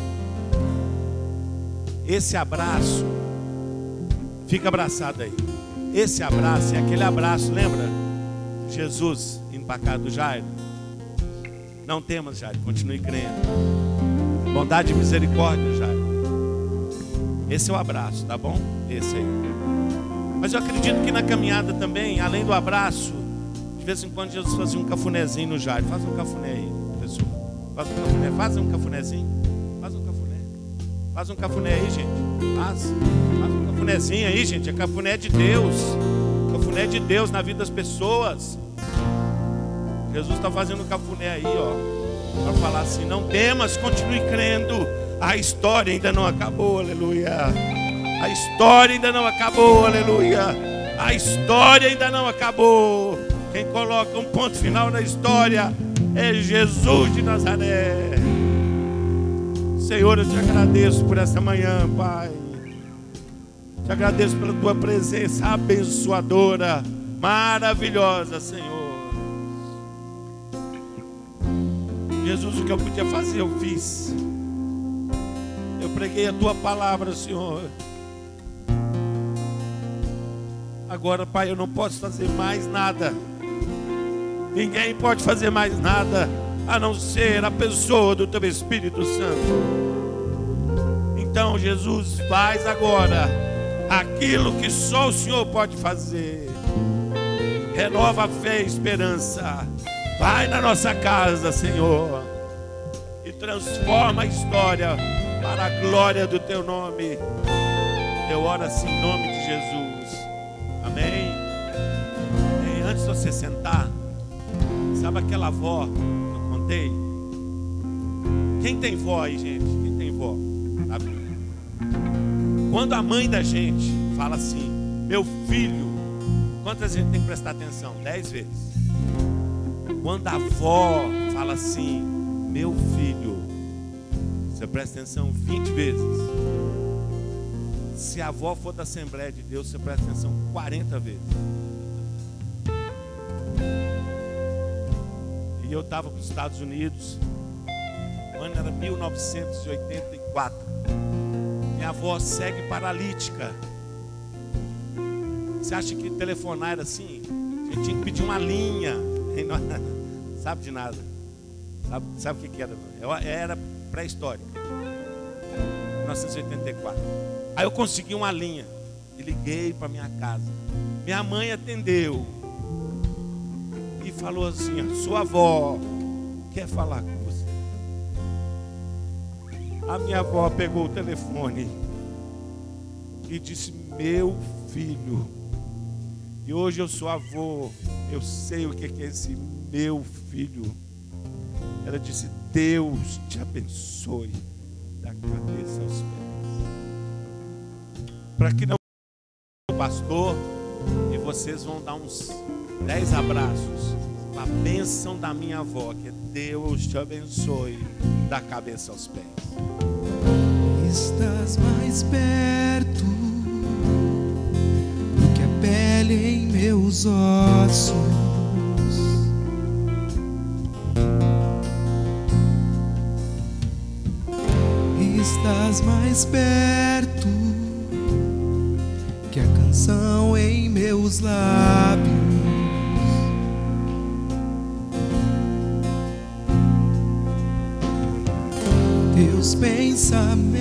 Esse abraço, fica abraçado aí. Esse abraço é aquele abraço, lembra? Jesus indo para casa do Jairo. Não temas, Jairo, continue crendo. Bondade e misericórdia, Jairo. Esse é o abraço, tá bom? Esse aí. Mas eu acredito que na caminhada também, além do abraço, de vez em quando Jesus fazia um cafunézinho no Jairo. Faz um cafuné aí, pessoal. Faz um cafuné. Faz um cafunézinho. Faz um cafuné. Faz um cafuné aí, gente. Faz. Faz um cafunézinho aí, gente. É cafuné de Deus. Cafuné de Deus na vida das pessoas. Jesus está fazendo um cafuné aí, ó. Para falar assim: não temas, continue crendo. A história ainda não acabou, aleluia. A história ainda não acabou, aleluia. A história ainda não acabou. Quem coloca um ponto final na história é Jesus de Nazaré. Senhor, eu te agradeço por essa manhã, Pai. Te agradeço pela tua presença abençoadora, maravilhosa, Senhor. Jesus, o que eu podia fazer, eu fiz. Eu preguei a tua palavra, Senhor. Agora, Pai, eu não posso fazer mais nada. Ninguém pode fazer mais nada a não ser a pessoa do teu Espírito Santo. Então, Jesus, faz agora aquilo que só o Senhor pode fazer. Renova a fé e esperança. Vai na nossa casa, Senhor, e transforma a história para a glória do teu nome. Eu oro assim em nome de Jesus. Amém. E antes de você sentar, sabe aquela avó que eu contei? Quem tem vó aí, gente? Quem tem vó? Sabe? Quando a mãe da gente fala assim, meu filho, quantas gente tem que prestar atenção? Dez vezes. Quando a avó fala assim, meu filho, você presta atenção 20 vezes. Se a avó for da Assembleia de Deus, você presta atenção 40 vezes. Eu estava para os Estados Unidos, o ano era 1984. Minha avó segue paralítica. Você acha que telefonar era assim? A gente tinha que pedir uma linha. Não sabe de nada. Sabe, sabe o que, era? Era pré-história. 1984. Aí eu consegui uma linha e liguei para minha casa. Minha mãe atendeu e falou assim: Sua avó quer falar com você. A minha avó pegou o telefone e disse: Meu filho. E hoje eu sou avô, eu sei o que é esse meu filho. Ela disse: Deus te abençoe da cabeça aos pés para que não pastor e vocês vão dar uns dez abraços a bênção da minha avó, que Deus te abençoe da cabeça aos pés. Estás mais perto do que a pele em meus ossos. Estás mais perto que a canção em meus lábios. Pensamentos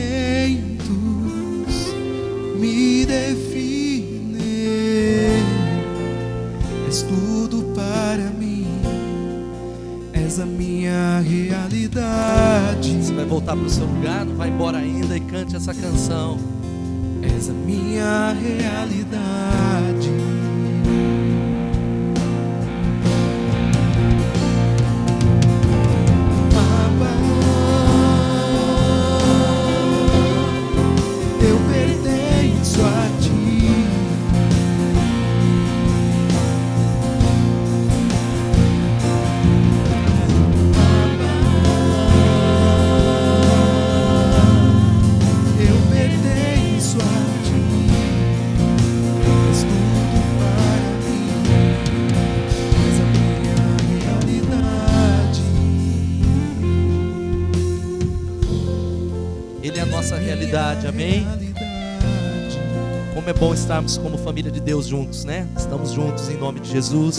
estarmos como família de Deus juntos, né? Estamos juntos em nome de Jesus.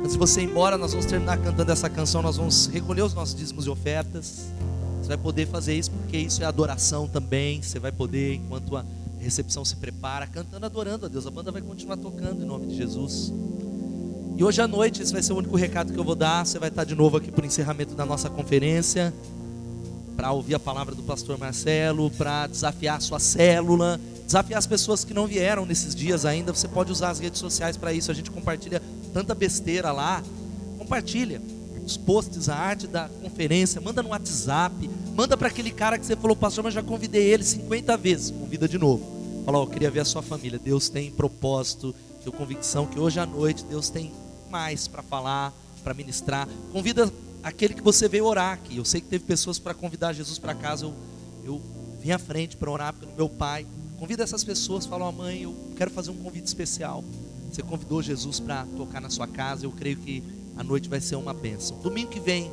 Antes de você ir embora, nós vamos terminar cantando essa canção, nós vamos recolher os nossos dízimos e ofertas. Você vai poder fazer isso porque isso é adoração também. Você vai poder, enquanto a recepção se prepara, cantando, adorando a Deus. A banda vai continuar tocando em nome de Jesus. E hoje à noite, esse vai ser o único recado que eu vou dar. Você vai estar de novo aqui para o encerramento da nossa conferência, para ouvir a palavra do pastor Marcelo, para desafiar a sua célula, desafiar as pessoas que não vieram nesses dias ainda. Você pode usar as redes sociais para isso. A gente compartilha tanta besteira lá. Compartilha os posts, a arte da conferência, manda no WhatsApp, manda para aquele cara que você falou, pastor, mas já convidei ele 50 vezes, convida de novo. Fala, eu queria ver a sua família. Deus tem propósito, tenho convicção que hoje à noite Deus tem mais para falar, para ministrar. Convida aquele que você veio orar aqui. Eu sei que teve pessoas para convidar Jesus para casa. Eu, eu vim à frente para orar pelo meu pai. Convida essas pessoas, fala, ó, mãe, eu quero fazer um convite especial. Você convidou Jesus para tocar na sua casa. Eu creio que a noite vai ser uma bênção. Domingo que vem.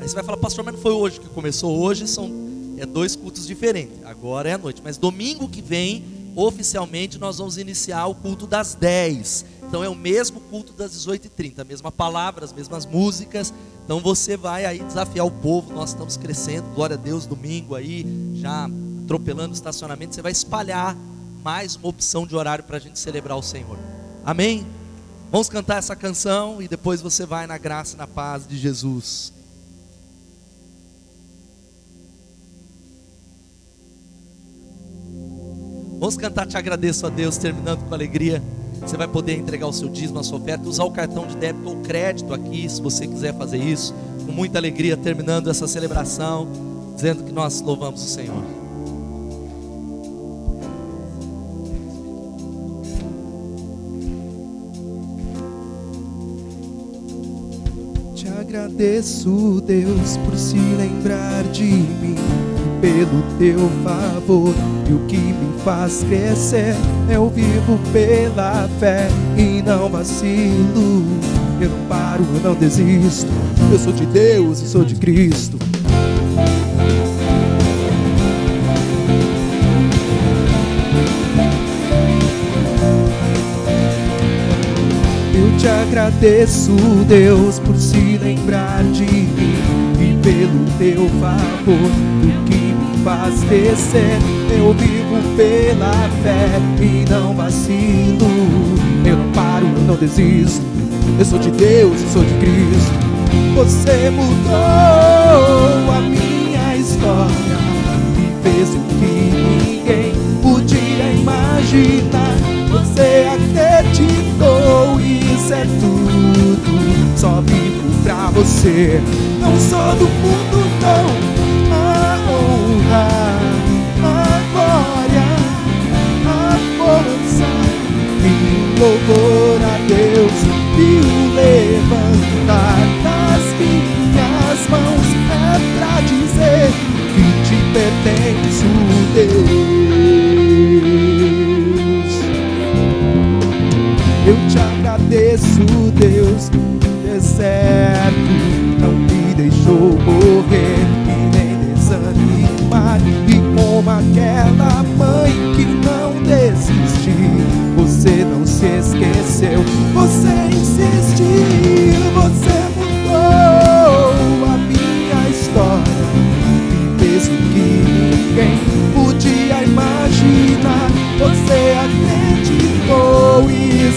Aí você vai falar, pastor, mas não foi hoje que começou. Hoje são é dois cultos diferentes. Agora é a noite. Mas domingo que vem, oficialmente, nós vamos iniciar o culto das 10. Então é o mesmo culto das 18h30. Mesma palavra, as mesmas músicas. Então você vai aí desafiar o povo. Nós estamos crescendo, glória a Deus, domingo aí, já atropelando o estacionamento. Você vai espalhar mais uma opção de horário para a gente celebrar o Senhor. Amém? Vamos cantar essa canção e depois você vai na graça e na paz de Jesus. Vamos cantar Te Agradeço a Deus, terminando com alegria. Você vai poder entregar o seu dízimo, a sua oferta, usar o cartão de débito ou crédito aqui, se você quiser fazer isso, com muita alegria, terminando essa celebração, dizendo que nós louvamos o Senhor. Agradeço, Deus, por se lembrar de mim pelo teu favor. E o que me faz crescer, eu vivo pela fé e não vacilo. Eu não paro, eu não desisto. Eu sou de Deus e sou de Cristo. Agradeço, Deus, por se lembrar de mim e pelo teu favor, o que me faz descer. Eu vivo pela fé e não vacilo. Eu não paro, eu não desisto. Eu sou de Deus, eu sou de Cristo. Você mudou a minha história e fez o que ninguém podia imaginar. Você acreditou, isso é tudo. Só vivo pra você. Não sou do mundo, não. A honra, a glória, a força e louvor a Deus e o levantar das minhas mãos é pra dizer que te pertenço, Deus. Eu te agradeço, Deus, no deserto não me deixou morrer e nem desanimar. E como aquela mãe que não desistiu, você não se esqueceu, você insistiu,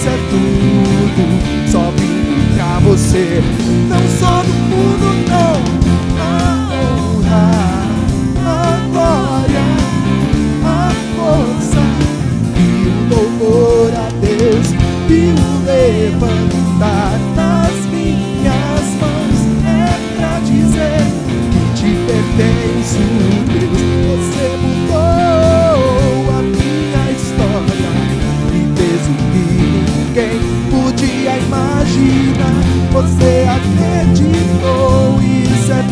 isso é tudo. Só vim pra você. Não sou do mundo.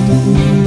Thank you.